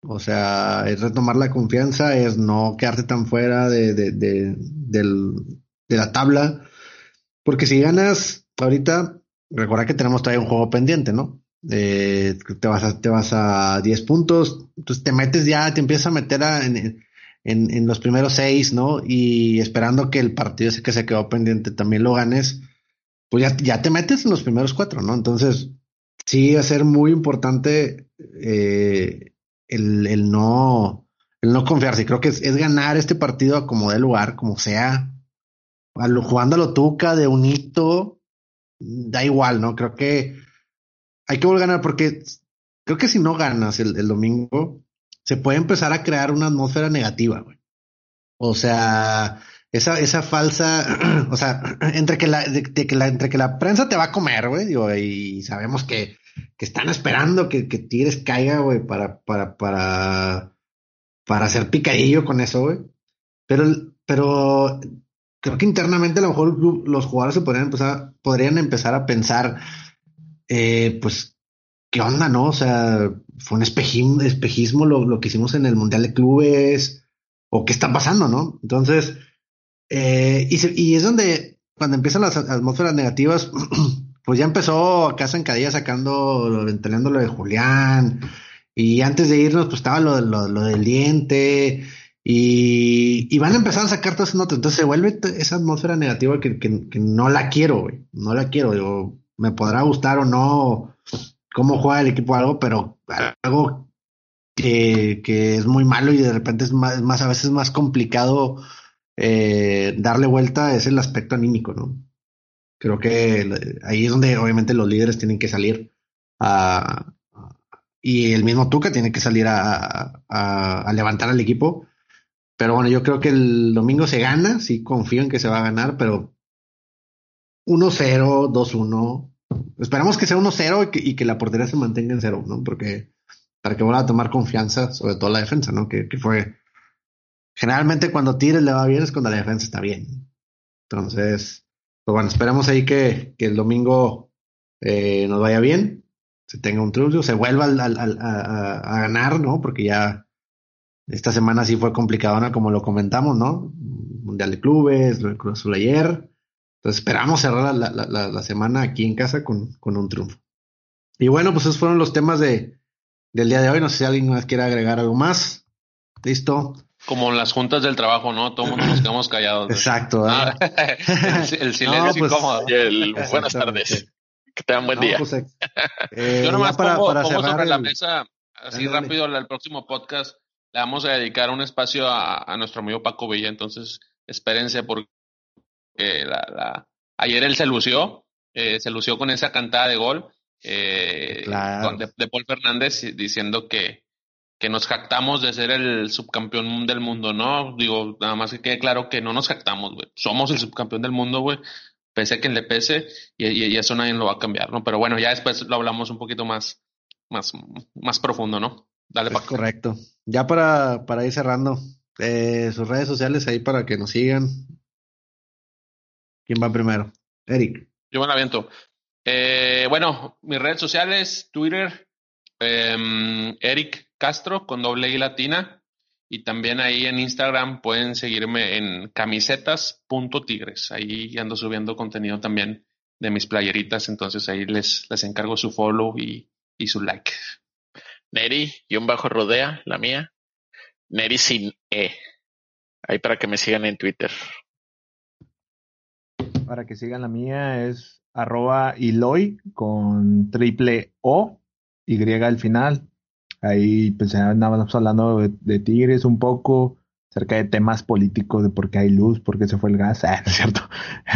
O sea, es retomar la confianza, es no quedarte tan fuera de, de, de, de la tabla. Porque si ganas ahorita, recuerda que tenemos todavía un juego pendiente, ¿no? eh, te vas a, te vas a 10 puntos, entonces te metes ya, te empiezas a meter en, en, en, los primeros seis, ¿no? Y esperando que el partido ese que se quedó pendiente también lo ganes, pues ya, ya te metes en los primeros cuatro, ¿no? Entonces, sí va a ser muy importante eh, el, el, no, el no confiarse. Creo que es, es ganar este partido como de lugar, como sea, a jugando a lo tuca de un hito, da igual, ¿no? Creo que hay que volver a ganar porque creo que si no ganas el domingo, se puede empezar a crear una atmósfera negativa, güey. O sea, esa, esa falsa, o sea, entre que la, entre que la prensa te va a comer, güey, y sabemos que, que están esperando que, que Tigres caiga, güey, para, para, para, para hacer picadillo con eso, güey. Pero, pero creo que internamente a lo mejor los jugadores se podrían empezar, podrían empezar a pensar, eh, pues, ¿qué onda, no? O sea, fue un espejismo, espejismo lo, lo, que hicimos en el Mundial de Clubes, o qué está pasando, ¿no? Entonces, eh, y, se, y, es donde, cuando empiezan las atmósferas negativas, pues ya empezó Casa en Cadilla sacando, entrenando lo de Julián, y antes de irnos, pues estaba lo, lo, lo del diente, y, van a empezar a sacar todas esas notas. Entonces se vuelve esa atmósfera negativa que, no la quiero, güey. No la quiero. Digo, me podrá gustar o no cómo juega el equipo algo, pero algo que, es muy malo y de repente es más a veces más complicado eh, darle vuelta es el aspecto anímico, ¿no? Creo que ahí es donde obviamente los líderes tienen que salir y el mismo Tuca tiene que salir a, levantar al equipo. Pero bueno, yo creo que el domingo se gana, sí confío en que se va a ganar, pero 1-0, 2-1. Esperamos que sea 1-0 y que, la portería se mantenga en 0, ¿no? Porque para que vuelva a tomar confianza, sobre todo la defensa, ¿no? Que fue. Generalmente cuando Tigres le va bien es cuando la defensa está bien. Entonces, pues bueno, esperamos ahí que, que el domingo eh, nos vaya bien, se tenga un triunfo, se vuelva al, a, ganar, ¿no? Porque ya esta semana sí fue complicadona, como lo comentamos, ¿no? Mundial de Clubes, lo Cruz Azul ayer. Entonces esperamos cerrar la, la, la, la, semana aquí en casa con, con un triunfo. Y bueno, pues esos fueron los temas de, del día de hoy. No sé si alguien más quiere agregar algo más. Listo. Como en las juntas del trabajo, ¿no? Todo el mundo nos quedamos callados. Exacto. ¿eh? Ah, el, el, silencio no, pues, incómodo. Y el, buenas tardes. Que tengan buen no, día. Pues, eh, Yo nomás para, pongo, para pongo sobre el... la mesa, así dale, rápido, dale. el próximo podcast le vamos a dedicar un espacio a, a nuestro amigo Paco Villa. Entonces, espérense porque la, la, ayer él se lució, eh, se lució con esa cantada de gol eh, claro. de, de, Paul Fernández diciendo que, que nos jactamos de ser el subcampeón del mundo, ¿no? Digo, nada más que quede claro que no nos jactamos, güey. Somos el subcampeón del mundo, güey. Pese a quien le pese, y, y, y, eso nadie lo va a cambiar, ¿no? Pero bueno, ya después lo hablamos un poquito más, más, más profundo, ¿no? Dale, es correcto. Ya para, para ir cerrando, eh, sus redes sociales ahí para que nos sigan, ¿Quién va primero? Eric. Yo me la aviento. Eh, bueno, mis redes sociales, Twitter, eh, Eric Castro con doble I latina. Y también ahí en Instagram pueden seguirme en camisetas.tigres. Ahí ando subiendo contenido también de mis playeritas. Entonces ahí les, les encargo su follow y, y su like. Neri, y un bajo rodea, la mía. Neri sin E. Ahí para que me sigan en Twitter. para que sigan la mía es arroba Iloy con triple O, Y al final. Ahí pues andábamos hablando de, Tigres un poco, acerca de temas políticos, de por qué hay luz, por qué se fue el gas, ah, es cierto?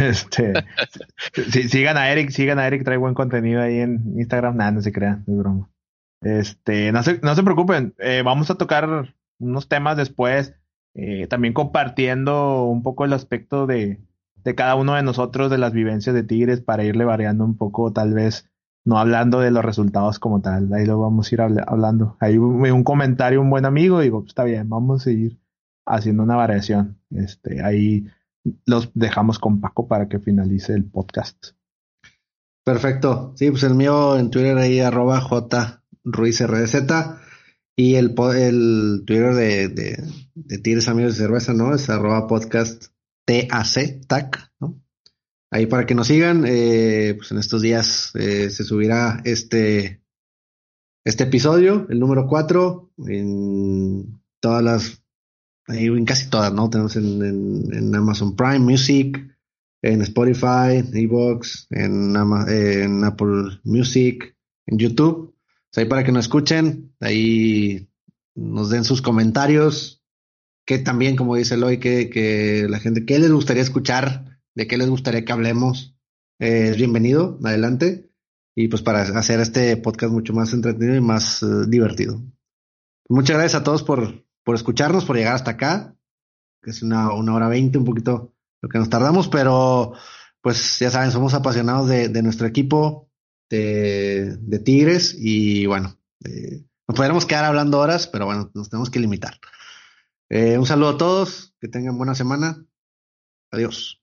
Este, sigan a Eric, sigan a Eric, trae buen contenido ahí en Instagram, nada, no se crean, es broma. Este, no se, no se preocupen, eh, vamos a tocar unos temas después, eh, también compartiendo un poco el aspecto de, de cada uno de nosotros, de las vivencias de Tigres, para irle variando un poco, tal vez, no hablando de los resultados como tal, ahí lo vamos a ir hablando. Hay un, comentario, un buen amigo, digo, está bien, vamos a seguir haciendo una variación. Este, ahí los dejamos con Paco para que finalice el podcast. Perfecto. Sí, pues el mío en Twitter ahí arroba J y el, el Twitter de, de, Amigos de Cerveza, ¿no? Es arroba podcast TAC, TAC, ¿no? Ahí para que nos sigan, eh, pues en estos días eh, se subirá este, este episodio, el número 4, en todas las, en casi todas, ¿no? Tenemos en, Amazon Prime Music, en Spotify, en Evox, en, en Apple Music, en YouTube. ahí para que nos escuchen, ahí nos den sus comentarios, que también, como dice Eloy, que, que la gente, ¿qué les gustaría escuchar? De qué les gustaría que hablemos, eh, bienvenido, adelante. Y pues para hacer este podcast mucho más entretenido y más eh, divertido. Muchas gracias a todos por, por escucharnos, por llegar hasta acá, que es una, una hora veinte, un poquito lo que nos tardamos, pero pues ya saben, somos apasionados de, nuestro equipo de, Tigres y bueno, eh, nos podríamos quedar hablando horas, pero bueno, nos tenemos que limitar. un saludo a todos, que tengan buena semana. Adiós.